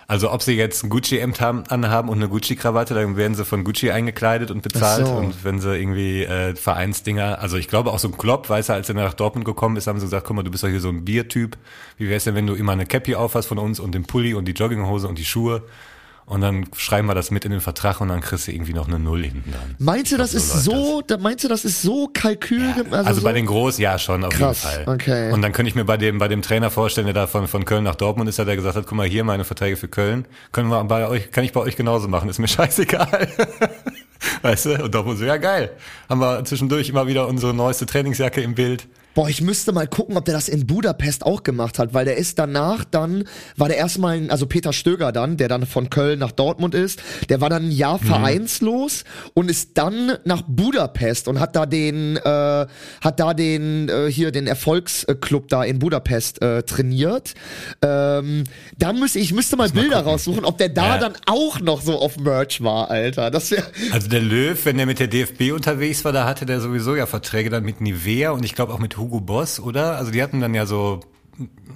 Also ob sie jetzt ein Gucci-Hemd haben, anhaben und eine Gucci-Krawatte, dann werden sie von Gucci eingekleidet und bezahlt. So. Und wenn sie irgendwie äh, Vereinsdinger, also ich glaube auch so ein Klopp, weiß er, als er nach Dortmund gekommen ist, haben sie gesagt, guck mal, du bist doch hier so ein Biertyp. Wie wär's denn, wenn du immer eine Cappy aufhast von uns und den Pulli und die Jogginghose und die Schuhe? Und dann schreiben wir das mit in den Vertrag und dann kriegst du irgendwie noch eine Null hinten dran. meinst du, das so ist so, da meinst du, das ist so Kalkül? Also, so? bei den Groß, ja, schon, auf Krass, jeden Fall. okay. Und dann könnte ich mir bei dem, bei dem Trainer vorstellen, der da von, von Köln nach Dortmund ist, der gesagt hat, guck mal, hier meine Verträge für Köln, können wir bei euch, kann ich bei euch genauso machen, ist mir scheißegal. weißt du? Und Dortmund so, ja geil. Haben wir zwischendurch immer wieder unsere neueste Trainingsjacke im Bild. Boah, ich müsste mal gucken, ob der das in Budapest auch gemacht hat, weil der ist danach dann, war der erstmal, also Peter Stöger dann, der dann von Köln nach Dortmund ist, der war dann ein Jahr vereinslos und ist dann nach Budapest und hat da den, äh, hat da den, äh, hier den Erfolgsclub da in Budapest äh, trainiert. Ähm, da müsste ich müsste mal Bilder gucken. raussuchen, ob der da Ja. dann auch noch so auf Merch war, Alter. Das wäre Also der Löw, wenn der mit der DFB unterwegs war, da hatte der sowieso ja Verträge dann mit Nivea und ich glaube auch mit Hugo Boss, oder? Also die hatten dann ja so,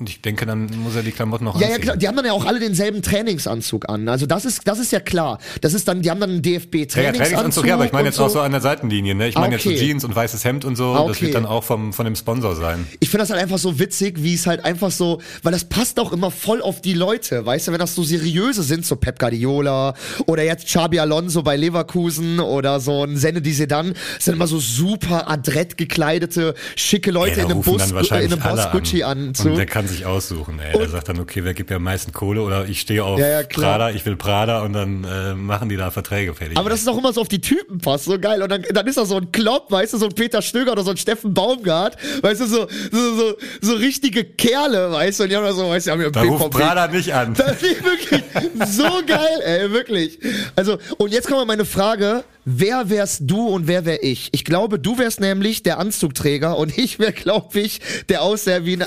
ich denke, dann muss er die Klamotten noch Ja, ja, anziehen. klar. Die haben dann ja auch alle denselben Trainingsanzug an. Also das ist, das ist ja klar. Das ist dann, die haben dann einen DFB Ja, ja, Trainingsanzug. Ja, aber ich meine jetzt auch so an der Seitenlinie, ne? Ich meine Ah, jetzt so okay. Jeans und weißes Hemd und so, Ah, das okay. wird dann auch vom, von dem Sponsor sein. Ich finde das halt einfach so witzig, wie es halt einfach so, weil das passt auch immer voll auf die Leute, weißt du, wenn das so seriöse sind, so Pep Guardiola oder jetzt Xabi Alonso bei Leverkusen oder so ein Zinedine Zidane, das sind immer so super adrett gekleidete, schicke Leute da in einem Bus, in einem Boss Gucci an. Anzug. Und der kann sich aussuchen, ey. Der sagt dann, okay, wer gibt mir am meisten Kohle oder ich stehe auf Ja, ja. Prada, ich will Prada und dann äh, machen die da Verträge fertig. Aber das ist auch immer so auf die Typen passt, so geil. Und dann, dann ist da so ein Klopp, weißt du, so ein Peter Stöger oder so ein Steffen Baumgart, weißt du, so, so, so, so richtige Kerle, weißt du, und die haben da so, weißt du, haben ja da ruft Prada nicht an. Das ist wirklich so geil, ey, wirklich. Also, und jetzt kommt mal meine Frage, wer wärst du und wer wär ich? Ich glaube, du wärst nämlich der Anzugträger und ich wäre, glaube ich, der aussähe wie ein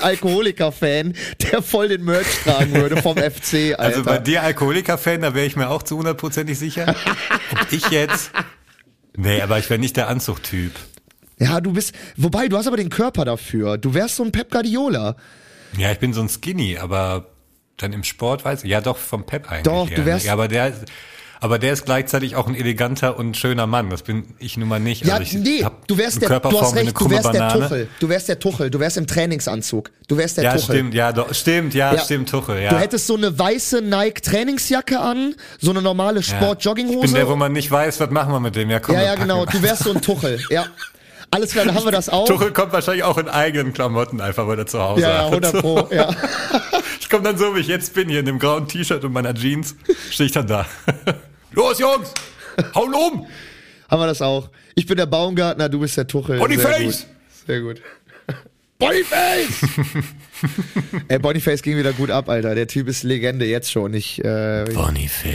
Alkoholiker-Fan, der voll den Merch tragen würde vom FC, Alter. Also bei dir Alkoholiker-Fan, da wäre ich mir auch zu hundertprozentig sicher. Ob ich jetzt... Nee, aber ich wäre nicht der Anzugtyp. ja, du bist, wobei, du hast aber den Körper dafür. Du wärst so ein Pep Guardiola. Ja, ich bin so ein Skinny, aber dann im Sport weiß ich. Ja, doch, vom Pep eigentlich. Doch, du wärst-? Ja, aber der, aber der ist gleichzeitig auch ein eleganter und schöner Mann. Das bin ich nun mal nicht. Ja, also nee, du wärst der, du hast recht, du wärst der Banane. Tuchel. Du wärst der Tuchel, du wärst im Trainingsanzug. Du wärst der Ja, Tuchel. stimmt, ja, doch, stimmt, ja, Ja. stimmt, Tuchel, ja. Du hättest so eine weiße Nike Trainingsjacke an, so eine normale. Sport Ich bin Jogginghose. der, wo man nicht weiß, was machen wir mit dem. Ja, komm, Ja, ja, genau. Du wärst so ein Tuchel. Ja. Alles klar, dann haben wir das auch. Tuchel kommt wahrscheinlich auch in eigenen Klamotten einfach, weil er zu Hause Ja, ja, hat. 100 Pro. Ja. Ich komme dann so, wie ich jetzt bin, hier in dem grauen T-Shirt und meiner Jeans, stehe ich dann da. Los, Jungs! Hauen um! haben wir das auch. Ich bin der Baumgartner, du bist der Tuchel. Boniface! Sehr gut. Boniface! Ey, Boniface ging wieder gut ab, Alter. Der Typ ist Legende jetzt schon. Ich, äh, Boniface.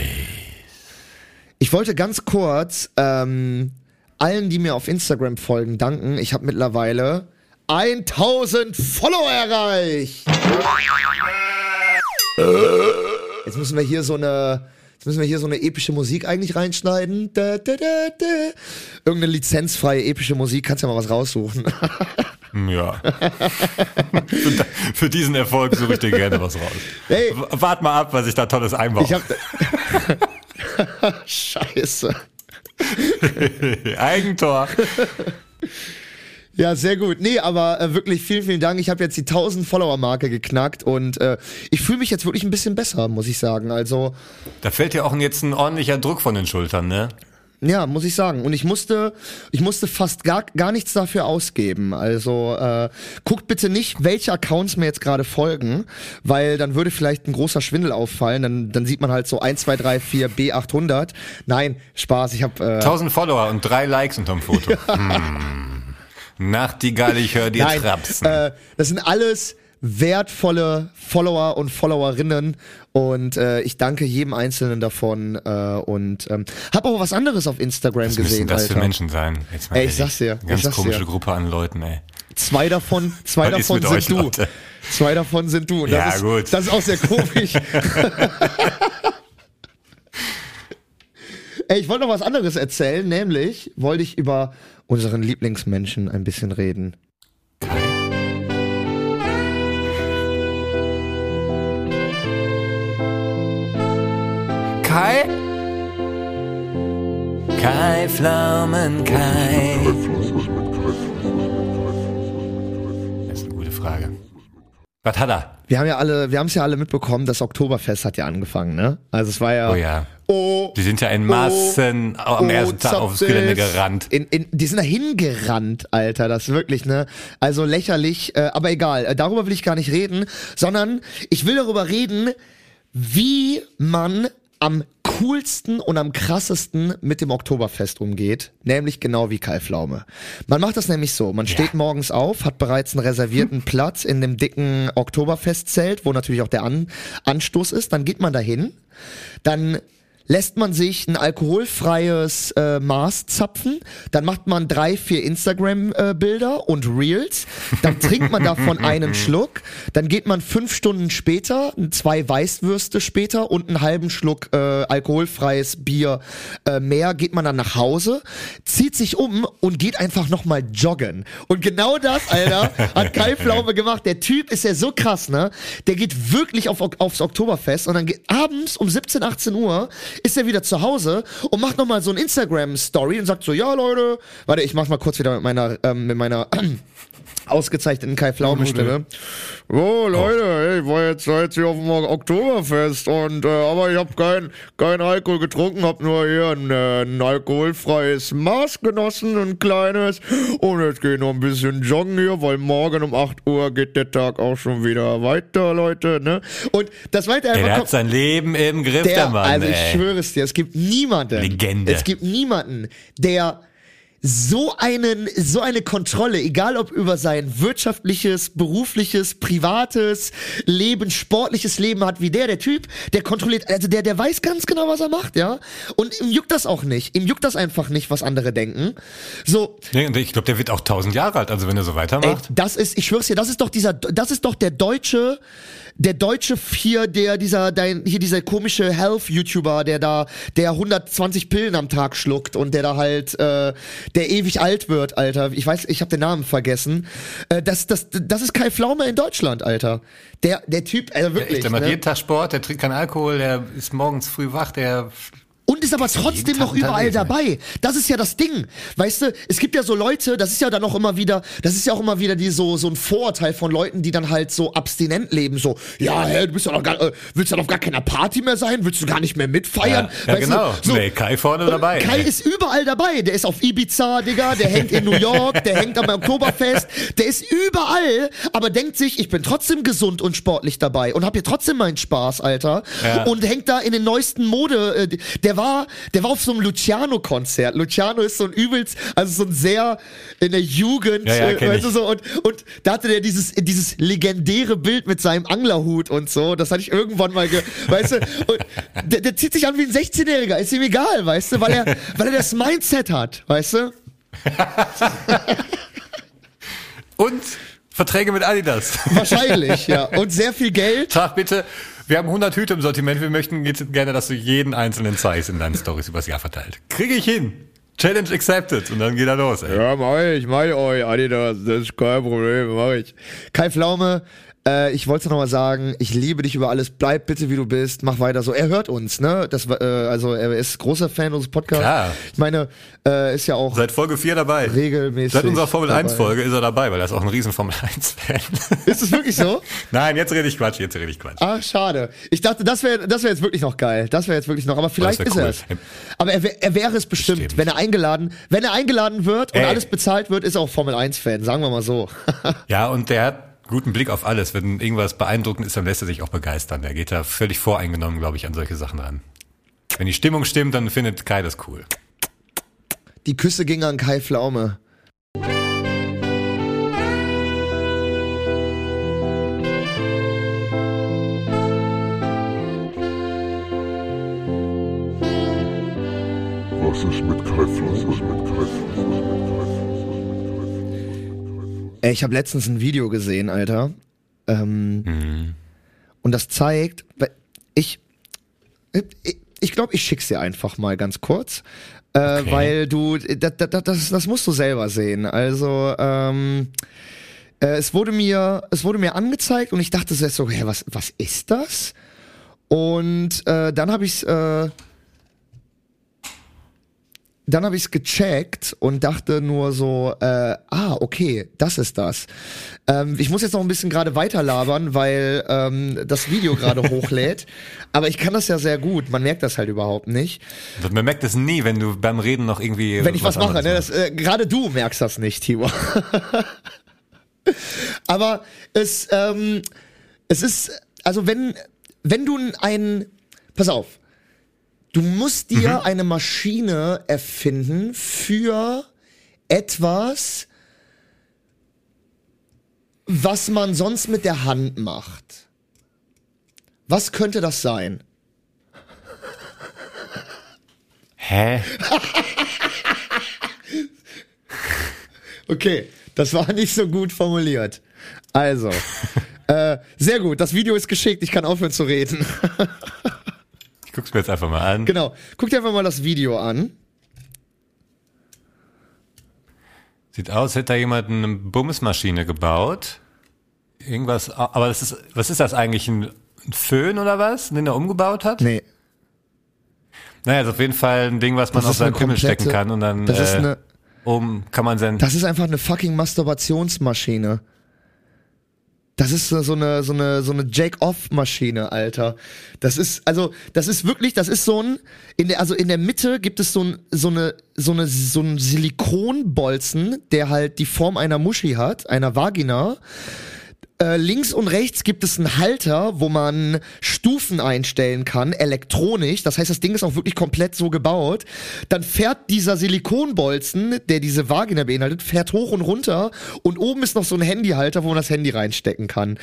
Ich wollte ganz kurz ähm, allen, die mir auf Instagram folgen, danken. Ich habe mittlerweile 1000 Follower erreicht. Jetzt müssen wir hier so eine Jetzt müssen wir hier so eine epische Musik eigentlich reinschneiden. Da, da, da. Irgendeine lizenzfreie epische Musik, kannst ja mal was raussuchen. Ja. für, für diesen Erfolg suche ich dir gerne was raus. Hey. Wart mal ab, was ich da Tolles einbaue. Ich hab. Scheiße. Eigentor. Ja, sehr gut. Nee, aber äh, wirklich vielen, vielen Dank. Ich habe jetzt die 1000 Follower-Marke geknackt und äh, ich fühle mich jetzt wirklich ein bisschen besser, muss ich sagen. Also, Da fällt dir auch jetzt ein ordentlicher Druck von den Schultern, ne? ja, muss ich sagen. Und ich musste, ich musste fast gar, gar nichts dafür ausgeben. Also, äh, guckt bitte nicht, welche Accounts mir jetzt gerade folgen, weil dann würde vielleicht ein großer Schwindel auffallen. Dann, dann sieht man halt so 1, 2, 3, 4, B800. Nein, Spaß. Ich habe äh, 1000 Follower und drei Likes unterm Foto. Hm. Nachtigall, ich höre dir Nein, trapsen. äh, das sind alles wertvolle Follower und Followerinnen und äh, ich danke jedem einzelnen davon äh, und ähm, habe auch was anderes auf Instagram was gesehen, das Alter. für Menschen sein? Jetzt mal Ey, ich sag's dir, ich Ganz sag's komische dir. Gruppe an Leuten, ey. Zwei davon, zwei Was davon sind euch, du. Leute? Zwei davon sind du. Und Ja, das ist, gut. Das ist auch sehr komisch. Ey, ich wollte noch was anderes erzählen, nämlich wollte ich über unseren Lieblingsmenschen ein bisschen reden. Kai? Kai Pflaumen, Kai. Das ist eine gute Frage. Was hat er? Wir haben ja alle, wir haben es ja alle mitbekommen, das Oktoberfest hat ja angefangen, ne? Also es war ja. Oh ja. Oh, Die sind ja in Massen am ersten Tag aufs. Gelände gerannt. In, in, die sind da hingerannt, Alter. Das ist wirklich, ne? Also lächerlich, äh, aber egal. Äh, darüber will ich gar nicht reden, sondern ich will darüber reden, wie man am coolsten und am krassesten mit dem Oktoberfest umgeht, nämlich genau wie Kai Pflaume. Man macht das nämlich so, man steht morgens auf, hat bereits einen reservierten Platz in dem dicken Oktoberfestzelt, wo natürlich auch der An Anstoß ist, dann geht man dahin, dann lässt man sich ein alkoholfreies äh, Maß zapfen, dann macht man drei, vier Instagram-Bilder und Reels, dann trinkt man davon einen Schluck, dann geht man fünf Stunden später, zwei Weißwürste später und einen halben Schluck äh, alkoholfreies Bier äh, mehr, geht man dann nach Hause, zieht sich um und geht einfach nochmal joggen. Und genau das, Alter, hat Kai Pflaume gemacht. Der Typ ist ja so krass, ne? Der geht wirklich auf, aufs Oktoberfest und dann geht abends um 17, 18 Uhr ist er wieder zu Hause und macht nochmal so ein Instagram-Story und sagt so, ja Leute, warte, ich mach's mal kurz wieder mit meiner, ähm, mit meiner ausgezeichneten Kai Pflaume Stimme. Oh Leute, ich war jetzt, war jetzt hier auf dem Oktoberfest und äh, aber ich habe kein kein Alkohol getrunken, hab nur hier ein, äh, ein alkoholfreies Maß genossen, ein kleines und jetzt gehe ich noch ein bisschen joggen hier, weil morgen um 8 Uhr geht der Tag auch schon wieder weiter, Leute, ne? Und das meinte er der hat sein Leben im Griff, der, der, Mann, also ich. Schwöre es dir, es gibt niemanden, Legende. es gibt niemanden, der so einen, so eine Kontrolle, egal ob über sein wirtschaftliches, berufliches, privates Leben, sportliches Leben hat, wie der, der Typ, der kontrolliert, also der, der weiß ganz genau, was er macht, ja. Und ihm juckt das auch nicht. Ihm juckt das einfach nicht, was andere denken. So, Nee, und ich glaube, der wird auch tausend Jahre alt, also wenn er so Ey, weitermacht. das ist, ich schwör's dir, das ist doch dieser, das ist doch der deutsche, der deutsche hier, der, dieser, dein, hier dieser komische Health-YouTuber, der da, der 120 Pillen am Tag schluckt und der da halt, äh, der ewig alt wird, Alter. Ich weiß, ich habe den Namen vergessen. Äh, das, das, das ist Kai Pflaume in Deutschland, Alter. Der, der Typ, also wirklich. Echt, der macht ne? jeden Tag Sport, der trinkt keinen Alkohol, der ist morgens früh wach, der Und ist aber trotzdem noch Tag überall unterwegs, dabei. Das ist ja das Ding. Weißt du, es gibt ja so Leute, das ist ja dann auch immer wieder, das ist ja auch immer wieder die so, so ein Vorurteil von Leuten, die dann halt so abstinent leben. So, ja, hä, du bist ja noch gar, äh, willst du dann auf gar keiner Party mehr sein? Willst du gar nicht mehr mitfeiern? Ja, ja genau. Du, so, nee, Kai vorne dabei. Kai ist überall dabei. Der ist auf Ibiza, Digga, der hängt in New York, der hängt am Oktoberfest, der ist überall, aber denkt sich, ich bin trotzdem gesund und sportlich dabei und hab hier trotzdem meinen Spaß, Alter. Ja. Und hängt da in den neuesten Mode. Äh, der war, der war auf so einem Luciano-Konzert. Luciano ist so ein übelst, also so ein sehr in der Jugend, Ja, ja, äh, weißt du so, und, und da hatte der dieses, dieses legendäre Bild mit seinem Anglerhut und so. Das hatte ich irgendwann mal, ge weißt du, und der, der zieht sich an wie ein 16-Jähriger, ist ihm egal, weißt du, weil er, weil er das Mindset hat, weißt du? Und Verträge mit Adidas. Wahrscheinlich, ja. Und sehr viel Geld. Sag bitte, wir haben 100 Hüte im Sortiment, wir möchten jetzt gerne, dass du jeden einzelnen zeigst in deinen Stories übers Jahr verteilt. Kriege ich hin. Challenge accepted. Und dann geht er los, ey. Ja, mach ich, mach ich euch, Adidas, das ist kein Problem, mach ich. Kai Pflaume, äh, ich wollte noch mal sagen, ich liebe dich über alles, bleib bitte wie du bist, mach weiter so. Er hört uns, ne? Das, war, äh, also er ist großer Fan unseres Podcasts. Klar. Ich meine, äh, ist ja auch Seit Folge 4 dabei. regelmäßig. Seit unserer Formel dabei. 1 Folge ist er dabei, weil er ist auch ein riesen Formel 1 Fan. Ist es wirklich so? Nein, jetzt rede ich Quatsch, jetzt rede ich Quatsch. Ah, schade. Ich dachte, das wäre das wär jetzt wirklich noch geil. Das wäre jetzt wirklich noch, aber vielleicht wär ist cool. er es. Aber er, er wäre es bestimmt, Bestimmt. wenn er eingeladen, wenn er eingeladen wird und Ey. alles bezahlt wird, ist er auch Formel 1 Fan, sagen wir mal so. Ja, und der hat guten Blick auf alles. Wenn irgendwas beeindruckend ist, dann lässt er sich auch begeistern. Der geht da völlig voreingenommen, glaube ich, an solche Sachen ran. Wenn die Stimmung stimmt, dann findet Kai das cool. Die Küsse ging an Kai Pflaume. Was ist mit Kai Floss? Ich habe letztens ein Video gesehen, Alter. Ähm, Und das zeigt, ich, ich, ich glaube, ich schick's dir einfach mal ganz kurz, äh, Okay. weil du, das, das, das, musst du selber sehen. Also ähm, äh, es wurde mir, es wurde mir angezeigt und ich dachte so, so hä, was, was ist das? Und äh, dann habe ich's äh, dann habe ich es gecheckt und dachte nur so, äh, ah, okay, das ist das. Ähm, ich muss jetzt noch ein bisschen gerade weiter labern, weil ähm, das Video gerade hochlädt. Aber ich kann das ja sehr gut. Man merkt das halt überhaupt nicht. Man merkt es nie, wenn du beim Reden noch irgendwie. Wenn ich was, mache, anderes ne? Das, äh, gerade du merkst das nicht, Tibor. Aber es, ähm, es ist, also wenn, wenn du ein, pass auf, du musst dir eine Maschine erfinden für etwas, was man sonst mit der Hand macht. Was könnte das sein? Hä? Okay, das war nicht so gut formuliert. Also, äh, sehr gut, das Video ist geschickt, ich kann aufhören zu reden. Ich guck's mir jetzt einfach mal an. genau, guck dir einfach mal das Video an. Sieht aus, hätte da jemand eine Bumsmaschine gebaut. Irgendwas, aber das ist, was ist das eigentlich? Ein Föhn oder was, den er umgebaut hat? Nee, Naja, ist auf jeden Fall ein Ding, was man Das auf ist eine seinen Pimmel stecken kann und dann das ist äh, eine- oben kann man sein. das ist einfach eine fucking Masturbationsmaschine. Das ist so eine so eine so eine Jake-Off-Maschine, Alter. Das ist also das ist wirklich, das ist so ein in der also in der Mitte gibt es so ein so eine so eine so ein Silikonbolzen, der halt die Form einer Muschi hat, einer Vagina. Äh, links und rechts gibt es einen Halter, wo man Stufen einstellen kann, elektronisch. Das heißt, das Ding ist auch wirklich komplett so gebaut. Dann fährt dieser Silikonbolzen, der diese Vagina beinhaltet, fährt hoch und runter. Und oben ist noch so ein Handyhalter, wo man das Handy reinstecken kann.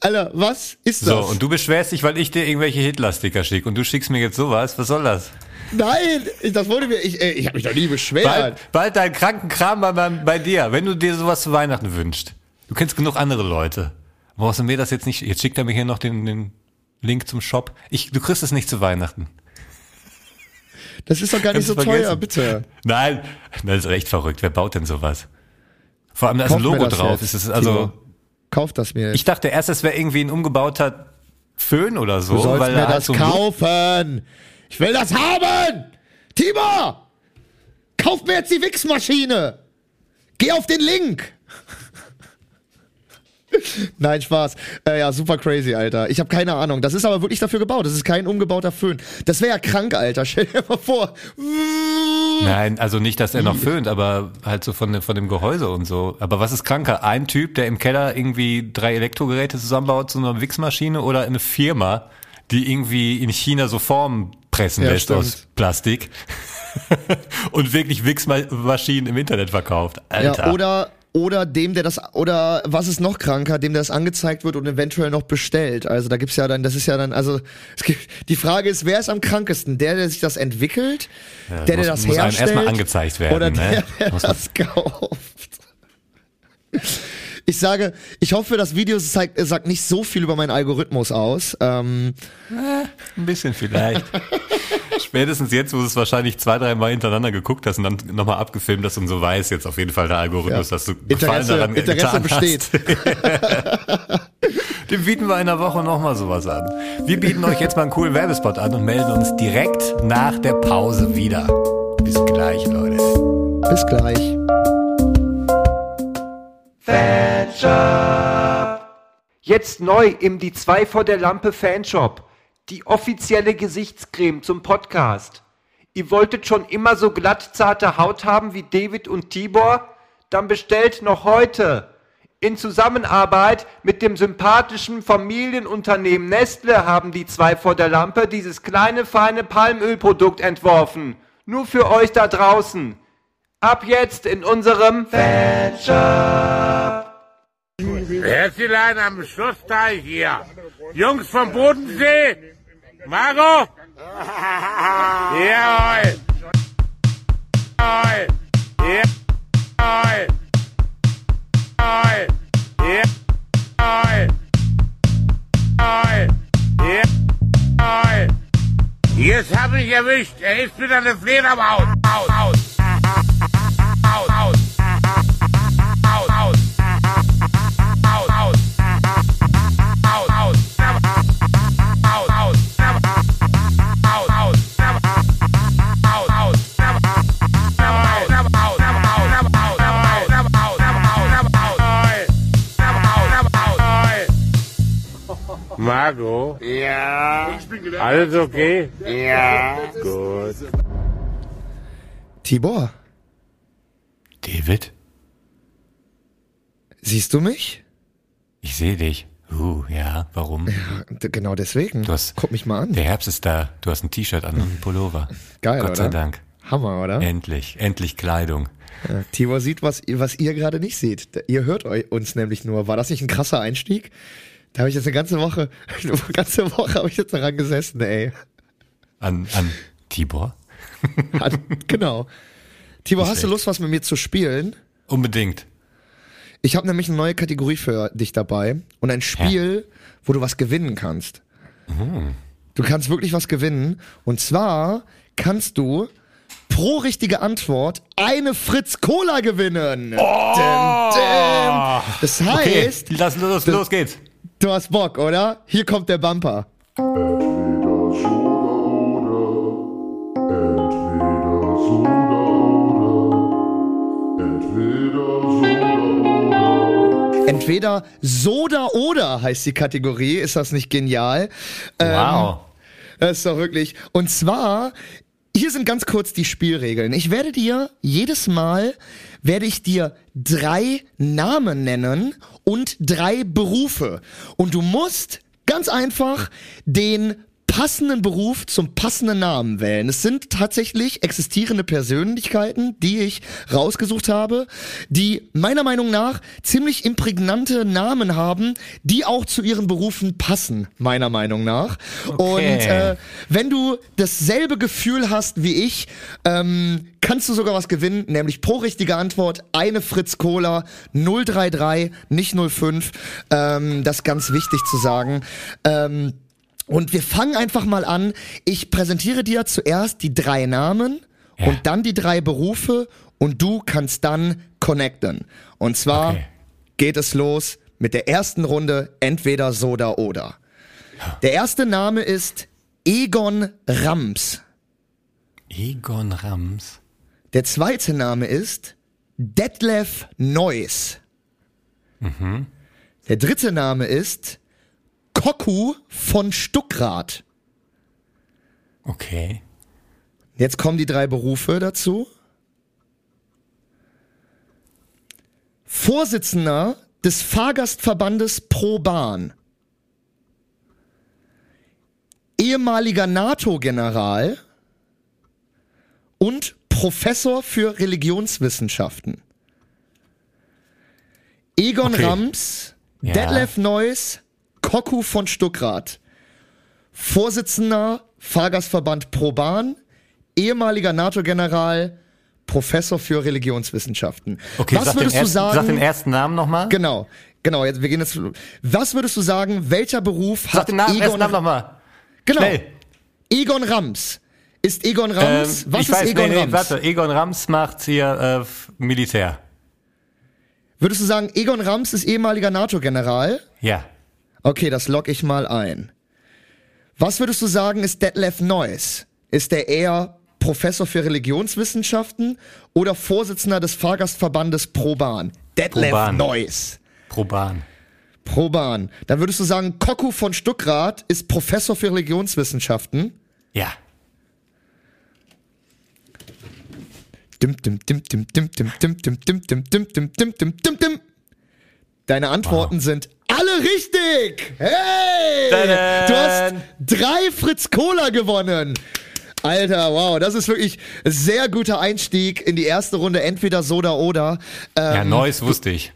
Alter, was ist so, das? und du beschwerst dich, weil ich dir irgendwelche Hitler-Sticker schicke und du schickst mir jetzt sowas. Was soll das? Nein, das wurde mir, ich, äh, ich habe mich doch nie beschwert. Bald, bald dein kranken Kram bei, bei, bei dir, wenn du dir sowas zu Weihnachten wünschst. Du kennst genug andere Leute. Brauchst du mir das jetzt nicht? Jetzt schickt er mir hier noch den, den Link zum Shop. Ich, du kriegst es nicht zu Weihnachten. Das ist doch gar nicht so du teuer, vergessen. bitte. Nein, das ist echt verrückt. Wer baut denn sowas? Vor allem, da ist ein Logo das drauf. jetzt, Es ist also, Timo. Kauf das mir. ich dachte erst, es wäre irgendwie ein umgebauter Föhn oder so. du sollst weil mir halt das so kaufen. Ich will das haben. Timo, kauf mir jetzt die Wichsmaschine. Geh auf den Link. Nein, Spaß. Äh, ja, super crazy, Alter. Ich habe keine Ahnung. Das ist aber wirklich dafür gebaut. Das ist kein umgebauter Föhn. Das wäre ja krank, Alter. Stell dir mal vor. Nein, also nicht, dass er noch föhnt, aber halt so von, dem- von dem Gehäuse und so. Aber was ist kranker? Ein Typ, der im Keller irgendwie drei Elektrogeräte zusammenbaut zu einer Wichsmaschine oder eine Firma, die irgendwie in China so Formen pressen Ja, lässt stimmt. aus Plastik und wirklich Wichsmaschinen im Internet verkauft. Alter. Ja, oder oder dem, der das, oder was ist noch kranker, dem das angezeigt wird und eventuell noch bestellt. Also da gibt's ja dann, das ist ja dann, also es gibt, die Frage ist, wer ist am krankesten? Der, der sich das entwickelt, der, der muss- das muss herstellt, erstmal angezeigt werden, oder der, ne? der das kauft. Ich sage, ich hoffe, das Video zeigt, sagt nicht so viel über meinen Algorithmus aus. Ähm, Ein bisschen vielleicht. Spätestens jetzt, wo du es wahrscheinlich zwei, drei Mal hintereinander geguckt hast und dann nochmal abgefilmt hast und so weiß jetzt auf jeden Fall der Algorithmus, Ja. dass du Gefallen Interesse, daran Interesse getan besteht. hast. Dem bieten wir in einer Woche nochmal sowas an. Wir bieten euch jetzt mal einen coolen Werbespot an und melden uns direkt nach der Pause wieder. Bis gleich, Leute. Bis gleich. Jetzt neu im Die 2 vor der Lampe Fanshop. Die offizielle Gesichtscreme zum Podcast. Ihr wolltet schon immer so glatt zarte Haut haben wie David und Tibor? Dann bestellt noch heute. In Zusammenarbeit mit dem sympathischen Familienunternehmen Nestle haben die zwei vor der Lampe dieses kleine feine Palmölprodukt entworfen. Nur für euch da draußen. Ab jetzt in unserem Herzlein am Schlussteich hier. Jungs vom Bodensee. Margot? Jawohl. Jawohl. Jawohl. Jawohl. Jawohl. Jawohl. Jetzt hab ich erwischt. Er ist wieder eine Fledermaus. Aus, aus. Aus, aus. Aus, Marco? Ja. Alles okay? Ja. Gut. Tibor, David, siehst du mich? ich sehe dich. Uh, ja, warum? D genau deswegen. Du hast- Guck mich mal an. Der Herbst ist da. Du hast ein T-Shirt an und einen Pullover. Geil, Gott sei oder? Dank. Hammer, oder? Endlich, endlich Kleidung. Ja, Tibor sieht, was, ihr- was ihr gerade nicht seht. Ihr hört euch, uns nämlich nur. War das nicht ein krasser Einstieg? Da habe ich jetzt eine ganze Woche, eine ganze Woche habe ich jetzt daran gesessen, ey. An, an Tibor? An, genau. Tibor, hast du schlecht. Lust, was mit mir zu spielen? Unbedingt. Ich habe nämlich eine neue Kategorie für dich dabei und ein Spiel, wo du was gewinnen kannst. Du kannst wirklich was gewinnen. Und zwar kannst du pro richtige Antwort eine Fritz Cola gewinnen. Oh! Das Okay, heißt, lass los, los geht's. Du hast Bock, oder? Hier kommt der Bumper. Entweder Soda oder heißt die Kategorie. Ist das nicht genial? Ähm, Wow. Das ist doch wirklich. Und zwar, hier sind ganz kurz die Spielregeln. Ich werde dir jedes Mal, werde ich dir drei Namen nennen und drei Berufe. Und du musst ganz einfach den passenden Beruf zum passenden Namen wählen. Es sind tatsächlich existierende Persönlichkeiten, die ich rausgesucht habe, die meiner Meinung nach ziemlich imprägnante Namen haben, die auch zu ihren Berufen passen, meiner Meinung nach. Und äh, wenn du dasselbe Gefühl hast wie ich, ähm, kannst du sogar was gewinnen, nämlich pro richtige Antwort eine Fritz Cola 033, nicht 05. Ähm, das ist ganz wichtig zu sagen. Ähm, Und wir fangen einfach mal an. Ich präsentiere dir zuerst die drei Namen Ja. und dann die drei Berufe und du kannst dann connecten. Und zwar Okay. geht es los mit der ersten Runde entweder so oder oder. Der erste Name ist Egon Rams. Egon Rams. Der zweite Name ist Detlef Neuss. Der dritte Name ist Koku von Stuckrad. Okay. Jetzt kommen die drei Berufe dazu. Vorsitzender des Fahrgastverbandes Pro Bahn. Ehemaliger NATO-General und Professor für Religionswissenschaften. Egon Okay. Rams, Ja. Detlef Neuss, Koku von Stuckrad. Vorsitzender Fahrgastverband Pro Bahn, ehemaliger NATO-General, Professor für Religionswissenschaften. Okay, Was sag, den würdest du ersten, sagen? sag den ersten Namen nochmal. Genau, genau. Jetzt wir gehen jetzt. Was würdest du sagen? Welcher Beruf Sag hat den Namen, Egon? ersten Namen nochmal. genau. Schnell. Egon Rams. Ist Egon Ähm, Rams? Was ich ist weiß, Egon nee, nee, Rams? warte, Egon Rams macht hier äh, Militär. Würdest du sagen, Egon Rams ist ehemaliger NATO-General? Ja. Okay, das log ich mal ein. Was würdest du sagen, ist Detlef Neuss? Ist der eher Professor für Religionswissenschaften oder Vorsitzender des Fahrgastverbandes Pro Bahn? Detlef Pro Bahn. Neuss. Pro Bahn. Pro Bahn. Dann würdest du sagen, Koku von Stuckrad ist Professor für Religionswissenschaften. Ja. Dim, dim, dim, dim, dim, dim, dim, dim, dim, dim, dim, dim, dim, dim, dim, dim. Deine Antworten sind alle richtig. Hey! Tadam! Du hast drei Fritz Cola gewonnen. Alter, wow, das ist wirklich ein sehr guter Einstieg in die erste Runde, entweder so oder oder. Ähm, Ja, Neues wusste ich.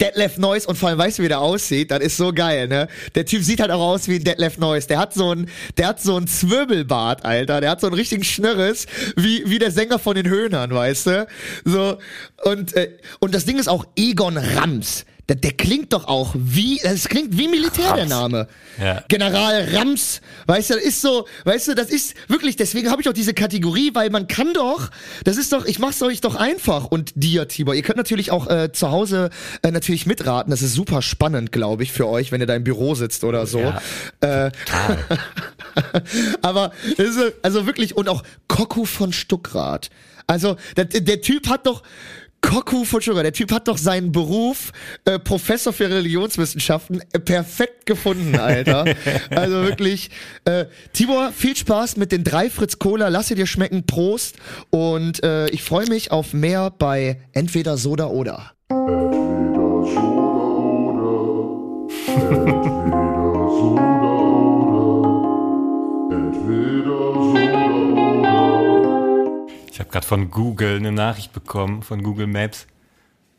Detlef Neuss und vor allem weißt du, wie der aussieht, das ist so geil, ne? Der Typ sieht halt auch aus wie ein Detlef Neuss. Der hat so ein, der hat so ein Zwirbelbart, Alter. Der hat so einen richtigen Schnörres, wie, wie der Sänger von den Höhnern, weißt du? So, und, äh, und das Ding ist auch Egon Rams. Der, der klingt doch auch wie, das klingt wie Militär, der Rams. Name. Ja. General Rams, weißt du, das ist so, weißt du, das ist wirklich, deswegen habe ich auch diese Kategorie, weil man kann doch, das ist doch, ich mach's euch doch einfach und dir, Tibor, ihr könnt natürlich auch äh, zu Hause äh, natürlich mitraten, das ist super spannend, glaube ich, für euch, wenn ihr da im Büro sitzt oder so. Ja. Äh, aber das ist, also wirklich und auch Koku von Stuckrad. Also der, der Typ hat doch Koku Stuckrad, der Typ hat doch seinen Beruf äh, Professor für Religionswissenschaften äh, perfekt gefunden, Alter. also wirklich äh, Tibor, viel Spaß mit den drei Fritz Cola, lass sie dir schmecken, Prost und äh, ich freue mich auf mehr bei entweder Soda oder. Gerade von Google eine Nachricht bekommen, von Google Maps.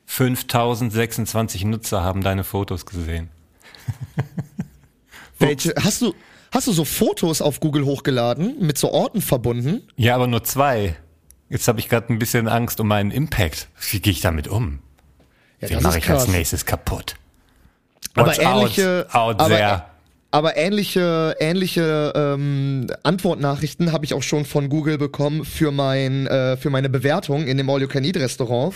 5026 Nutzer haben deine Fotos gesehen. Welche hast du hast du so Fotos auf Google hochgeladen mit so Orten verbunden? Ja, aber nur zwei. Jetzt habe ich gerade ein bisschen Angst um meinen Impact. Wie gehe ich damit um? Ja, das mache ich als krass. nächstes kaputt? aber Watch ähnliche, out, out aber. Aber ähnliche, ähnliche ähm, Antwortnachrichten habe ich auch schon von Google bekommen für mein, äh, für meine Bewertung in dem All You Can Eat Restaurant.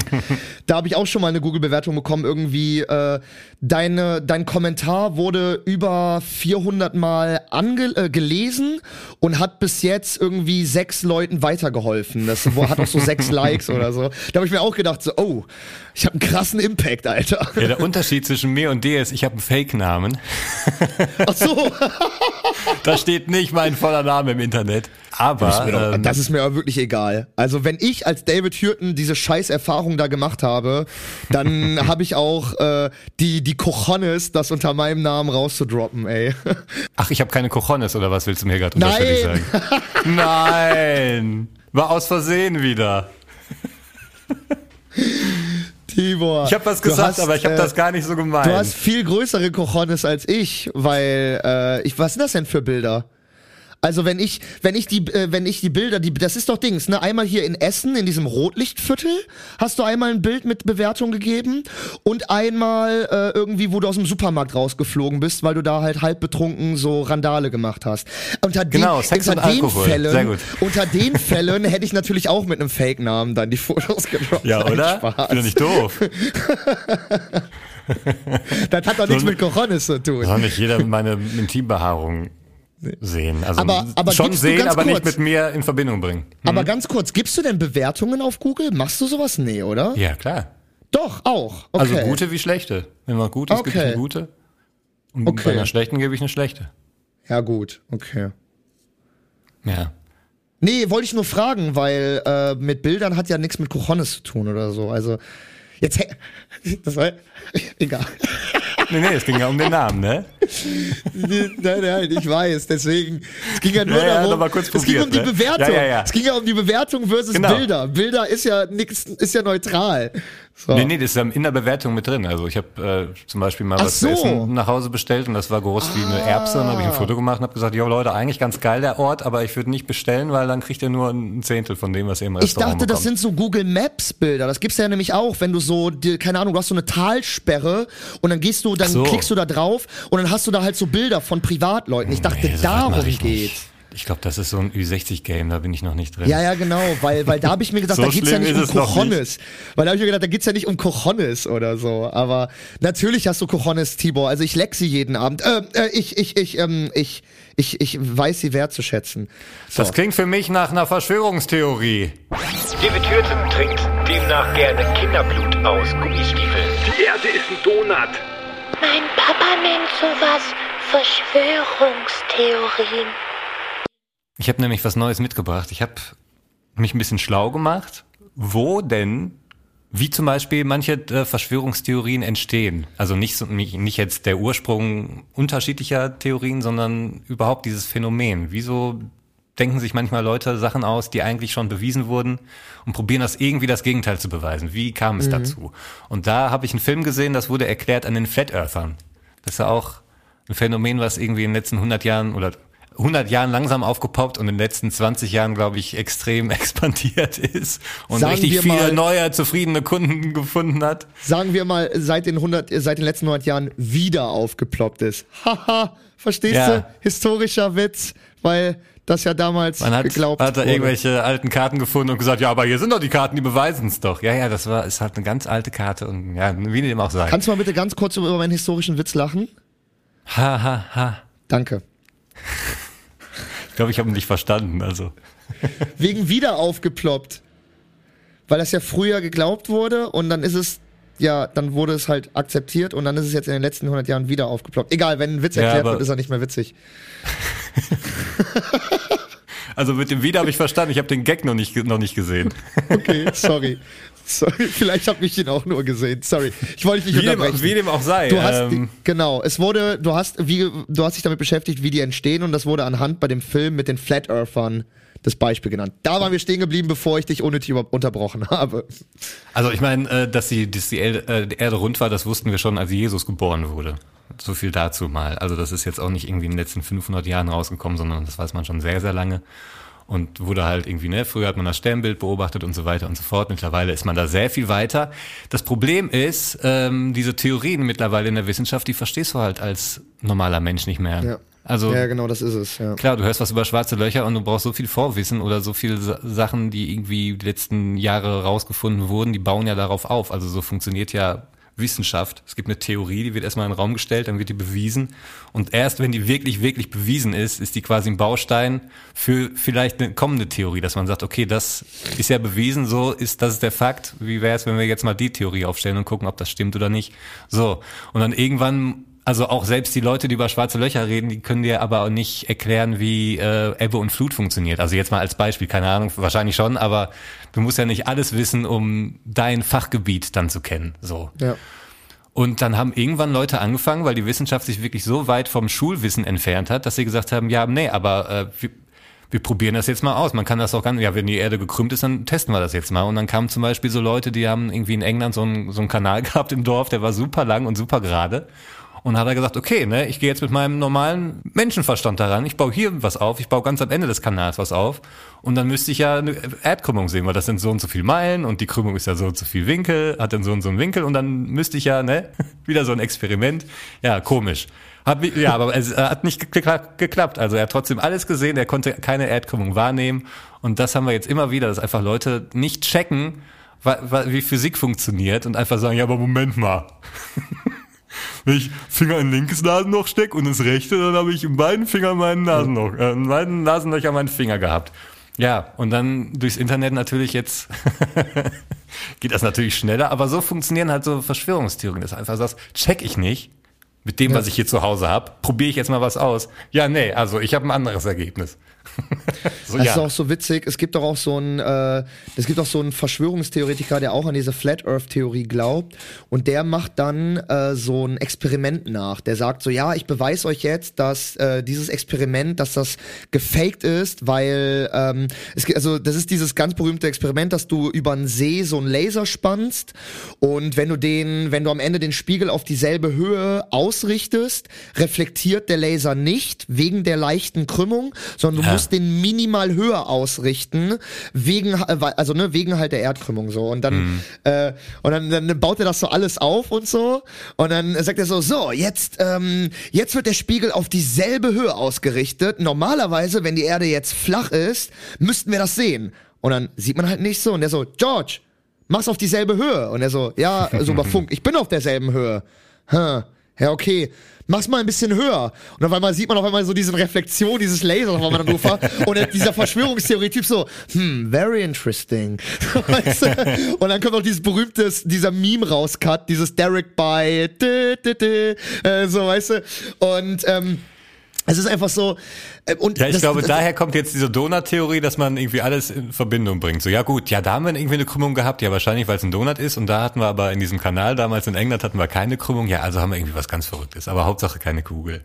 da habe ich auch schon mal eine Google-Bewertung bekommen. Irgendwie äh, deine, dein Kommentar wurde über 400 Mal ange äh, gelesen und hat bis jetzt irgendwie sechs Leuten weitergeholfen. Das hat auch so sechs Likes oder so. Da habe ich mir auch gedacht so, oh, ich habe einen krassen Impact, Alter. Ja, der Unterschied zwischen mir und dir ist, ich habe einen Fake-Namen. Ach so. Da steht nicht mein voller Name im Internet. Aber ähm, das ist mir aber wirklich egal. Also wenn ich als David Hürten diese scheiß Erfahrung da gemacht habe, dann habe ich auch äh, die die Cojones, das unter meinem Namen rauszudroppen, ey. ach, ich habe keine Cojones oder was willst du mir gerade unterschwellig Nein. sagen? Nein, war aus Versehen wieder. Tibor. Ich habe was gesagt, hast, aber ich habe äh, das gar nicht so gemeint. Du hast viel größere Cojones als ich, weil äh, ich was sind das denn für Bilder? Also wenn ich, wenn ich die, äh, wenn ich die Bilder, die, das ist doch Dings, ne? Einmal hier in Essen, in diesem Rotlichtviertel, hast du einmal ein Bild mit Bewertung gegeben und einmal äh, irgendwie, wo du aus dem Supermarkt rausgeflogen bist, weil du da halt halb betrunken so Randale gemacht hast. Unter den, Genau, Sex unter und den Alkohol. Fällen, Sehr gut. unter den Fällen hätte ich natürlich auch mit einem Fake-Namen dann die Fotos gedroppt. Ja, oder? Spaß. Bin doch nicht doof. Das hat doch nichts So- mit Cojones zu tun. Soll nicht jeder meine Intimbehaarung sehen. Also Aber- aber schon sehen, aber nicht kurz- mit mir in Verbindung bringen. Aber ganz kurz, gibst du denn Bewertungen auf Google? Machst du sowas? Nee, oder? Ja, klar. Doch, auch. Okay. Also gute wie schlechte. Wenn man gut ist, gebe ich Okay. eine gute. Und Okay. bei einer schlechten gebe ich eine schlechte. Ja, gut, okay. Ja. Nee, wollte ich nur fragen, weil äh, mit Bildern hat ja nichts mit Cojones zu tun oder so. Also, jetzt, das war, egal. Nee, nee, es ging ja um den Namen, ne? nein, nein, ich weiß, deswegen, es ging ja nur Ja, ja, darum, mal kurz es ging um die probiert, ne? Bewertung. Ja, ja, ja. Es ging ja um die Bewertung versus Genau. Bilder. Bilder ist ja nix, ist ja neutral. So. Nee, nee, das ist in der Bewertung mit drin. Also ich habe äh, zum Beispiel mal Ach was so. zu essen nach Hause bestellt und das war groß wie eine Erbse. Und dann habe ich ein Foto gemacht und habe gesagt, jo Leute, eigentlich ganz geil der Ort, aber ich würde nicht bestellen, weil dann kriegt ihr nur ein Zehntel von dem, was ihr im Ich Restaurant dachte, das bekommt. sind so Google Maps Bilder. Das gibt's ja nämlich auch, wenn du so, die, keine Ahnung, du hast so eine Talsperre und dann gehst du, dann so. klickst du da drauf und dann hast du da halt so Bilder von Privatleuten. Ich dachte, Nee, darum ich geht's. nicht. Ich glaube, das ist so ein Ü60-Game, da bin ich noch nicht drin. Ja, ja, genau, weil, weil da habe ich mir gedacht, So da geht's ja nicht um es Cojones. Weil da habe ich mir gedacht, da geht's ja nicht um Cojones oder so. Aber natürlich hast du Cojones, Tibor. Also ich leck sie jeden Abend. Äh, äh, ich, ich, ich, ähm, ich, ich, ich weiß sie wertzuschätzen. So. Das klingt für mich nach einer Verschwörungstheorie. David Hürten trinkt demnach gerne Kinderblut aus Gummistiefeln. Die Erde ist ein Donut. Mein Papa nennt sowas Verschwörungstheorien. Ich habe nämlich was Neues mitgebracht. Ich habe mich ein bisschen schlau gemacht, wo denn, wie zum Beispiel manche äh, Verschwörungstheorien entstehen. Also nicht, so, nicht, jetzt der Ursprung unterschiedlicher Theorien, sondern überhaupt dieses Phänomen. Wieso denken sich manchmal Leute Sachen aus, die eigentlich schon bewiesen wurden und probieren das irgendwie das Gegenteil zu beweisen. Wie kam es dazu? Und da habe ich einen Film gesehen, das wurde erklärt an den Flat Earthern. Das ist ja auch ein Phänomen, was irgendwie in den letzten 100 Jahren oder 100 Jahren langsam aufgepoppt und in den letzten 20 Jahren, glaube ich, extrem expandiert ist und Sagen richtig viele mal- neue, zufriedene Kunden gefunden hat. Sagen wir mal, seit den 100, äh, seit den letzten 100 Jahren wieder aufgeploppt ist. Haha, verstehst Ja. du? Historischer Witz, weil das ja damals Man hat, geglaubt hat wurde. irgendwelche alten Karten gefunden und gesagt, ja, aber hier sind doch die Karten, die beweisen es doch. Ja, ja, das war, ist halt eine ganz alte Karte und ja, wie dem auch sei. Kannst du mal bitte ganz kurz über meinen historischen Witz lachen? Ha, ha, ha. Danke. Ich glaube, ich habe ihn nicht verstanden, also. Wegen wieder aufgeploppt. Weil das ja früher geglaubt wurde und dann ist es, ja, dann wurde es halt akzeptiert und dann ist es jetzt in den letzten 100 Jahren wieder aufgeploppt. Egal, wenn ein Witz erklärt wird, ist er nicht mehr witzig. Also mit dem Wieder habe ich verstanden, ich habe den Gag noch nicht, noch nicht gesehen. Okay, sorry. Sorry, vielleicht habe ich ihn auch nur gesehen. Sorry, ich wollte dich nicht Wie dem, unterbrechen. wie dem auch sei. Du hast, ähm, genau, es wurde, du hast, wie, du hast dich damit beschäftigt, wie die entstehen und das wurde anhand bei dem Film mit den Flat Earthern das Beispiel genannt. Da waren wir stehen geblieben, bevor ich dich unnötig unterbrochen habe. Also ich meine, äh, dass, die, dass die, Erde, äh, die Erde rund war, das wussten wir schon, als Jesus geboren wurde. So viel dazu mal. Also das ist jetzt auch nicht irgendwie in den letzten 500 Jahren rausgekommen, sondern das weiß man schon sehr, sehr lange. Und wurde halt irgendwie, ne, früher hat man das Sternbild beobachtet und so weiter und so fort. Mittlerweile ist man da sehr viel weiter. Das Problem ist, ähm, diese Theorien mittlerweile in der Wissenschaft, die verstehst du halt als normaler Mensch nicht mehr. Ja. Also Ja, genau, das ist es, ja. Klar, du hörst was über schwarze Löcher und du brauchst so viel Vorwissen oder so viele Sa- Sachen, die irgendwie die letzten Jahre rausgefunden wurden, die bauen ja darauf auf. Also so funktioniert ja Wissenschaft. Es gibt eine Theorie, die wird erstmal in den Raum gestellt, dann wird die bewiesen. Und erst wenn die wirklich, wirklich bewiesen ist, ist die quasi ein Baustein für vielleicht eine kommende Theorie, dass man sagt, okay, das ist ja bewiesen, so ist, das ist der Fakt. Wie wäre es, wenn wir jetzt mal die Theorie aufstellen und gucken, ob das stimmt oder nicht? So. Und dann irgendwann also auch selbst die Leute, die über schwarze Löcher reden, die können dir aber auch nicht erklären, wie äh, Ebbe und Flut funktioniert. Also jetzt mal als Beispiel, keine Ahnung, wahrscheinlich schon, aber du musst ja nicht alles wissen, um dein Fachgebiet dann zu kennen. So. Ja. Und dann haben irgendwann Leute angefangen, weil die Wissenschaft sich wirklich so weit vom Schulwissen entfernt hat, dass sie gesagt haben, ja, nee, aber äh, wir, wir probieren das jetzt mal aus. Man kann das auch ganz, ja, wenn die Erde gekrümmt ist, dann testen wir das jetzt mal. Und dann kamen zum Beispiel so Leute, die haben irgendwie in England so einen, so einen Kanal gehabt im Dorf, der war super lang und super gerade. Und hat er gesagt, okay, ne, ich gehe jetzt mit meinem normalen Menschenverstand daran. Ich baue hier was auf, ich baue ganz am Ende des Kanals was auf. Und dann müsste ich ja eine Erdkrümmung sehen, weil das sind so und so viel Meilen und die Krümmung ist ja so und so viel Winkel, hat dann so und so einen Winkel und dann müsste ich ja, ne, wieder so ein Experiment. Ja, komisch. Hat, ja, aber es äh, hat nicht gekla- geklappt. Also er hat trotzdem alles gesehen, er konnte keine Erdkrümmung wahrnehmen. Und das haben wir jetzt immer wieder, dass einfach Leute nicht checken, wie Physik funktioniert und einfach sagen, ja, aber Moment mal. Wenn ich Finger in linkes Nasenloch steck und ins rechte, dann habe ich in beiden Fingern meinen Nasenloch, äh, in beiden Nasenlöcher meinen Finger gehabt. Ja, und dann durchs Internet natürlich jetzt geht das natürlich schneller, aber so funktionieren halt so Verschwörungstheorien, dass du einfach sagst, check ich nicht mit dem, was ich hier zu Hause habe, probiere ich jetzt mal was aus. Ja, nee, also ich habe ein anderes Ergebnis. so, Das ja. ist auch so witzig. Es gibt doch auch so einen, äh, es gibt auch so einen Verschwörungstheoretiker, der auch an diese Flat Earth Theorie glaubt und der macht dann äh, so ein Experiment nach. Der sagt so, ja, ich beweise euch jetzt, dass äh, dieses Experiment, dass das gefaked ist, weil ähm, es gibt, also das ist dieses ganz berühmte Experiment, dass du über einen See so einen Laser spannst und wenn du den, wenn du am Ende den Spiegel auf dieselbe Höhe ausrichtest, reflektiert der Laser nicht wegen der leichten Krümmung, sondern du Ja. Musst den minimal höher ausrichten wegen äh, also ne wegen halt der Erdkrümmung so. Und dann Mhm. äh, und dann, dann baut er das so alles auf und so. Und dann sagt er so so jetzt ähm, jetzt wird der Spiegel auf dieselbe Höhe ausgerichtet. Normalerweise wenn die Erde jetzt flach ist müssten wir das sehen. Und dann sieht man halt nicht so. Und der so George mach's auf dieselbe Höhe. Und er so ja so über Funk ich bin auf derselben Höhe. Hm. Ja, okay. Mach's mal ein bisschen höher. Und auf einmal sieht man auf einmal so diese Reflexion dieses Lasers auf einmal dann Ufer. Und dieser Verschwörungstheorie-Typ so, hm, very interesting. Weißt du? Und dann kommt auch dieses berühmte, dieser Meme rauscut, dieses Derek by, dü, äh, so, weißt du. Und, ähm, es ist einfach so, äh, und Ja, ich das- glaube, das- daher kommt jetzt diese Donut-Theorie, dass man irgendwie alles in Verbindung bringt. So, ja gut, ja, da haben wir irgendwie eine Krümmung gehabt, ja, wahrscheinlich, weil es ein Donut ist. Und da hatten wir aber in diesem Kanal damals in England hatten wir keine Krümmung. Ja, also haben wir irgendwie was ganz Verrücktes. Aber Hauptsache keine Kugel.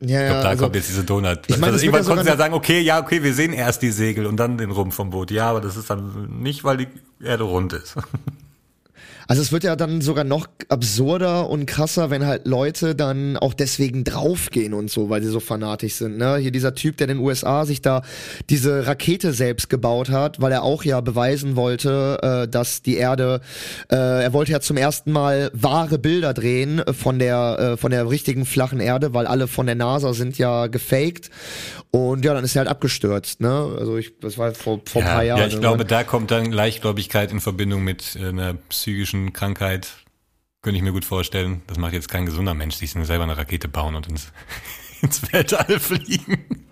ja, Ich glaube, da also- kommt jetzt diese Donut. Ich meine, also irgendwann konnten sie ja sagen, okay, ja, okay, wir sehen erst die Segel und dann den Rumpf vom Boot. Ja, aber das ist dann nicht, weil die Erde rund ist. Also es wird ja dann sogar noch absurder und krasser, wenn halt Leute dann auch deswegen draufgehen und so, weil sie so fanatisch sind. Ne? Hier dieser Typ, der in den USA sich da diese Rakete selbst gebaut hat, weil er auch ja beweisen wollte, äh, dass die Erde, äh, er wollte ja zum ersten Mal wahre Bilder drehen von der äh, von der richtigen flachen Erde, weil alle von der NASA sind ja gefaked. Und ja, dann ist er halt abgestürzt. Ne? Also ich, das war vor, vor ein ja, paar Jahren. ja, ich glaube, da kommt dann Leichtgläubigkeit in Verbindung mit äh, einer psychischen Krankheit. Könnte ich mir gut vorstellen. Das macht jetzt kein gesunder Mensch, sich selber eine Rakete bauen und ins, ins Weltall fliegen.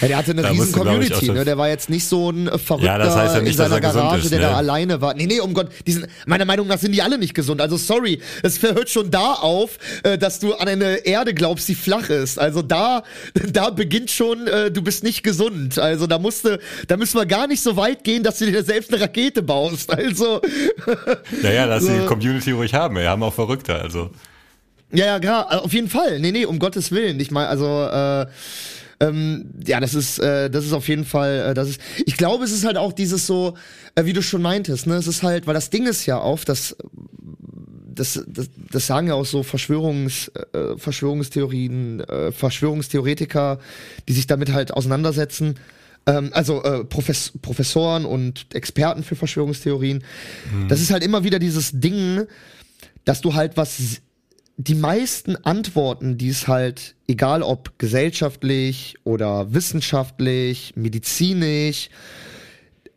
Ja, der hatte eine Da riesen Community, ne? Der war jetzt nicht so ein äh, Verrückter Ja, das heißt ja nicht, in seiner dass er Garage, ist, der ne? da alleine war. Nee, nee, um Gott, die sind, meiner Meinung nach sind die alle nicht gesund. Also sorry, es hört schon da auf, äh, dass du an eine Erde glaubst, die flach ist. Also da, da beginnt schon, äh, du bist nicht gesund. Also da musste, da müssen wir gar nicht so weit gehen, dass du dir selbst eine Rakete baust. Also Naja, lass So. die Community ruhig haben. Wir haben auch Verrückte, also. Ja, ja, klar, auf jeden Fall. Nee, nee, um Gottes Willen. Ich meine, also, äh, ähm, ja, das ist, äh, das ist auf jeden Fall, äh, das ist, ich glaube, es ist halt auch dieses so, äh, wie du schon meintest, ne, es ist halt, weil das Ding ist ja auf, dass, das, das, das sagen ja auch so Verschwörungs, äh, Verschwörungstheorien, äh, Verschwörungstheoretiker, die sich damit halt auseinandersetzen, ähm, also äh, Profes Professoren und Experten für Verschwörungstheorien. Das ist halt immer wieder dieses Ding, dass du halt was die meisten Antworten, die es halt, egal ob gesellschaftlich oder wissenschaftlich, medizinisch,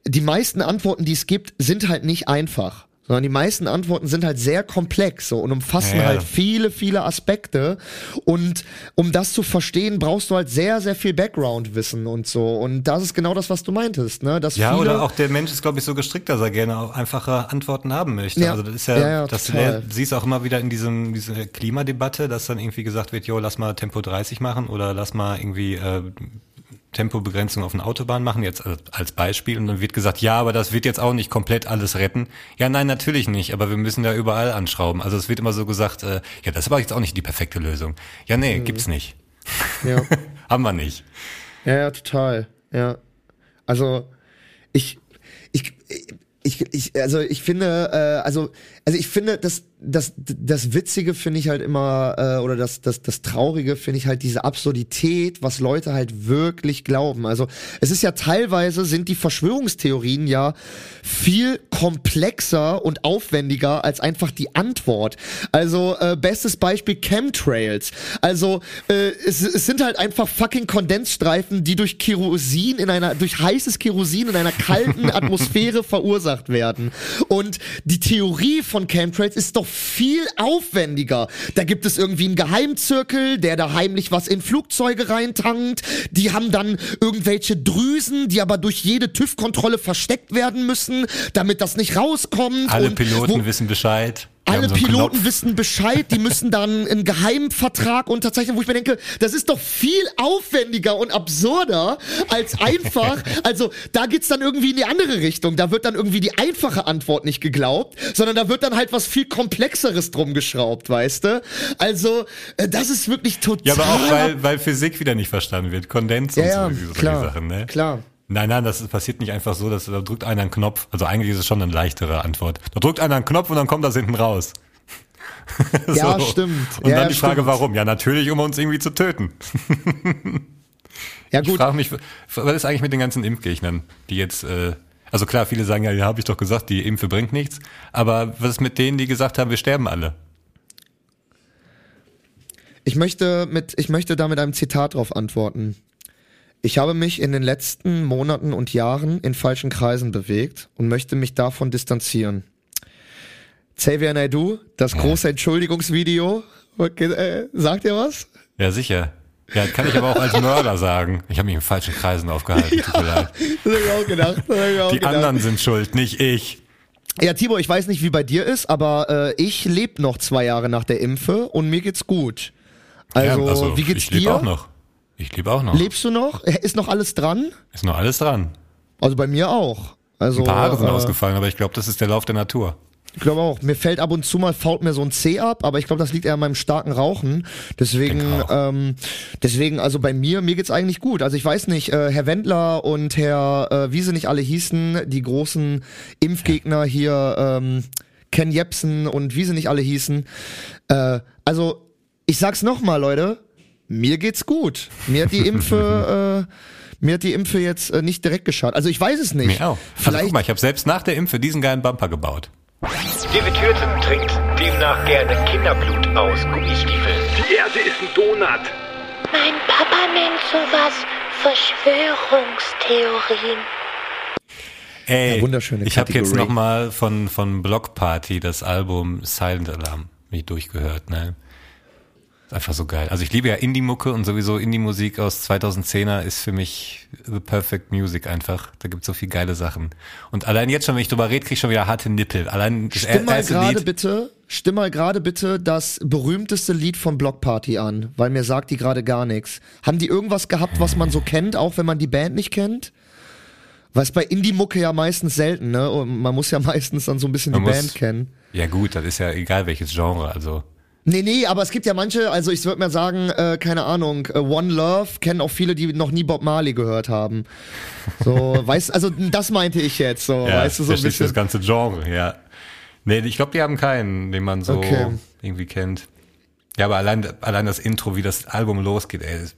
die meisten Antworten, die es gibt, sind halt nicht einfach. Sondern die meisten Antworten sind halt sehr komplex so, und umfassen Ja, halt viele, viele Aspekte. Und um das zu verstehen, brauchst du halt sehr, sehr viel Background-Wissen und so. Und das ist genau das, was du meintest, ne? Dass Ja, viele, oder auch der Mensch ist, glaube ich, so gestrickt, dass er gerne auch einfache Antworten haben möchte. Ja. Also das ist ja, Ja, ja, das total. du siehst auch immer wieder in diesem, dieser Klimadebatte, dass dann irgendwie gesagt wird, jo, lass mal Tempo 30 machen oder lass mal irgendwie äh, Tempobegrenzung auf einer Autobahn machen, jetzt als- Beispiel. Und dann wird gesagt, ja, aber das wird jetzt auch nicht komplett alles retten. Ja, nein, natürlich nicht, aber wir müssen da überall anschrauben. Also es wird immer so gesagt, äh, ja, das ist aber jetzt auch nicht die perfekte Lösung. Ja, nee, Mhm. gibt's nicht. ja. Haben wir nicht. Ja, ja, total. Ja. Also, ich, ich, ich, ich, also ich finde, äh, also, also ich finde, dass das, das Witzige finde ich halt immer, äh, oder das, das, das Traurige finde ich halt diese Absurdität, was Leute halt wirklich glauben. Also es ist ja teilweise, sind die Verschwörungstheorien ja viel komplexer und aufwendiger als einfach die Antwort. Also äh, bestes Beispiel Chemtrails. Also äh, es, es sind halt einfach fucking Kondensstreifen, die durch Kerosin in einer, durch heißes Kerosin in einer kalten Atmosphäre verursacht werden. Und die Theorie von Chemtrails ist doch viel aufwendiger. Da gibt es irgendwie einen Geheimzirkel, der da heimlich was in Flugzeuge reintankt. Die haben dann irgendwelche Drüsen, die aber durch jede TÜV-Kontrolle versteckt werden müssen, damit das nicht rauskommt. Alle Piloten wissen Bescheid. Alle so Piloten Knopf. wissen Bescheid, die müssen dann einen Geheimvertrag unterzeichnen, wo ich mir denke, das ist doch viel aufwendiger und absurder als einfach, also da geht's dann irgendwie in die andere Richtung. Da wird dann irgendwie die einfache Antwort nicht geglaubt, sondern da wird dann halt was viel komplexeres drum geschraubt, weißt du? Also, äh, das ist wirklich total. Ja, aber auch weil, weil Physik wieder nicht verstanden wird. Kondens Ja, und ja, so, diese klar, Sachen, ne? klar. Nein, nein, das passiert nicht einfach so, dass da drückt einer einen Knopf. Also eigentlich ist es schon eine leichtere Antwort. Da drückt einer einen Knopf und dann kommt das hinten raus. Ja, stimmt. Und Ja, dann die Frage, stimmt. warum? Ja, natürlich, um uns irgendwie zu töten. Ja, Ich gut. frage mich, was ist eigentlich mit den ganzen Impfgegnern, die jetzt, äh, also klar, viele sagen ja, ja, habe ich doch gesagt, die Impfe bringt nichts. Aber was ist mit denen, die gesagt haben, wir sterben alle? Ich möchte mit, ich möchte da mit einem Zitat drauf antworten. Ich habe mich in den letzten Monaten und Jahren in falschen Kreisen bewegt und möchte mich davon distanzieren. Xavier Naidoo, das große Entschuldigungsvideo, äh, sagt ihr was? Ja, sicher. Ja, kann ich aber auch als Mörder sagen. Ich habe mich in falschen Kreisen aufgehalten. Tut mir leid. Das hab ich auch gedacht. Ich auch Die gedacht. anderen sind schuld, nicht ich. Ja, Tibor, ich weiß nicht, wie bei dir ist, aber äh, ich lebe noch zwei Jahre nach der Impfe und mir geht's gut. Also, ja, also wie geht's ich lebe dir? auch noch. Ich lebe auch noch. Lebst du noch? Ist noch alles dran? Ist noch alles dran. Also bei mir auch. Also, Ein paar Haare sind äh, ausgefallen, aber ich glaube, das ist der Lauf der Natur. Ich glaube auch. Mir fällt ab und zu mal fault mir so ein Zeh ab, aber ich glaube, das liegt eher an meinem starken Rauchen. Deswegen, ähm, deswegen, also bei mir, mir geht's eigentlich gut. Also ich weiß nicht, äh, Herr Wendler und Herr, äh, wie sie nicht alle hießen, die großen Impfgegner hier, ähm, Ken Jepsen und wie sie nicht alle hießen. Äh, also ich sag's nochmal, Leute, mir geht's gut. Mir hat die Impfe, äh, mir hat die Impfe jetzt äh, nicht direkt geschadet. Also ich weiß es nicht. Mir auch. Also Vielleicht guck mal, ich habe selbst nach der Impfe diesen geilen Bumper gebaut. David Hürten trinkt demnach gerne Kinderblut aus Gummistiefeln. Die Erde ist ein Donut. Mein Papa nennt sowas Verschwörungstheorien. Ey, Ja, wunderschöne ich habe jetzt Kategorie. noch mal von von Block Party das Album Silent Alarm mich durchgehört, ne? Ist einfach so geil. Also ich liebe ja Indie-Mucke und sowieso Indie-Musik aus 2010er ist für mich the perfect music einfach. Da gibt's so viel geile Sachen. Und allein jetzt schon, wenn ich drüber rede, krieg ich schon wieder harte Nippel. Allein das Stimm mal gerade bitte, stimm mal gerade bitte das berühmteste Lied von Block Party an, weil mir sagt die gerade gar nichts. Haben die irgendwas gehabt, was man so kennt, auch wenn man die Band nicht kennt? Was bei Indie-Mucke ja meistens selten, ne? Und man muss ja meistens dann so ein bisschen Man die muss- Band kennen. Ja gut, das ist ja egal welches Genre, also. Nee, nee, aber es gibt ja manche, also ich würde mal sagen, äh, keine Ahnung, äh, One Love kennen auch viele, die noch nie Bob Marley gehört haben. So, weißt also das meinte ich jetzt, so, Ja, weißt du, so ein du das bisschen. ganze Genre, ja. Nee, ich glaube, die haben keinen, den man so Okay. irgendwie kennt. Ja, aber allein, allein das Intro, wie das Album losgeht, ey, ist,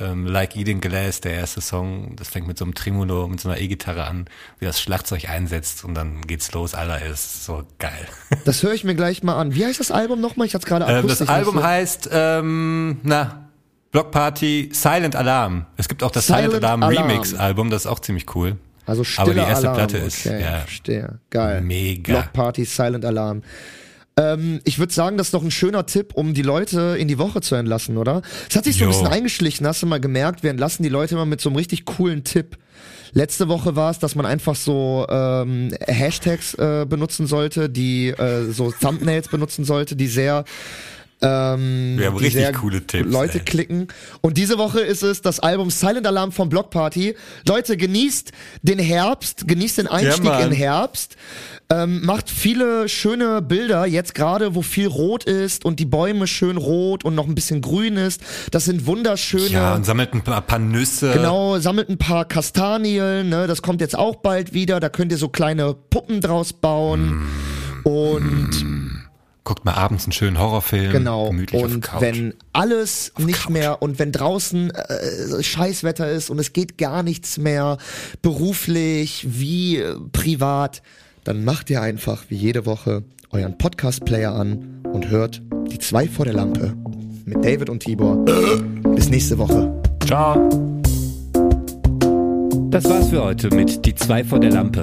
ähm, Like Eating Glass, der erste Song, das fängt mit so einem Tremolo, mit so einer E-Gitarre an, wie das Schlagzeug einsetzt und dann geht's los, Alter, ist so geil. Das höre ich mir gleich mal an. Wie heißt das Album nochmal? Ich hatte gerade Ähm, das Album so- heißt, ähm, na, Block Party Silent Alarm. Es gibt auch das Silent, Silent Alarm, Alarm. Remix Album, das ist auch ziemlich cool. Also stille Aber die erste Alarm. Platte ist, okay, ja, verstehe. Geil. Mega. Block Party, Silent Alarm. Ähm, ich würde sagen, das ist doch ein schöner Tipp, um die Leute in die Woche zu entlassen, oder? Es hat sich so ein bisschen eingeschlichen, hast du mal gemerkt, wir entlassen die Leute immer mit so einem richtig coolen Tipp. Letzte Woche war es, dass man einfach so ähm, Hashtags äh, benutzen sollte, die äh, so Thumbnails benutzen sollte, die sehr ähm, Wir haben richtig coole Tipps, Leute ey. klicken. Und diese Woche ist es das Album Silent Alarm von Block Party. Leute, genießt den Herbst, genießt den Einstieg Mann. in Herbst. Ähm, macht viele schöne Bilder, jetzt gerade, wo viel rot ist und die Bäume schön rot und noch ein bisschen grün ist. Das sind wunderschöne. Ja, und sammelt ein paar, paar Nüsse. Genau, sammelt ein paar Kastanien, ne, das kommt jetzt auch bald wieder, da könnt ihr so kleine Puppen draus bauen. Und Guckt mal abends einen schönen Horrorfilm. Genau. Gemütlich und auf Couch. wenn alles nicht mehr und wenn draußen äh, Scheißwetter ist und es geht gar nichts mehr, beruflich wie äh, privat, dann macht ihr einfach wie jede Woche euren Podcast-Player an und hört die zwei vor der Lampe mit David und Tibor. Bis nächste Woche. Ciao. Das war's für heute mit Die zwei vor der Lampe.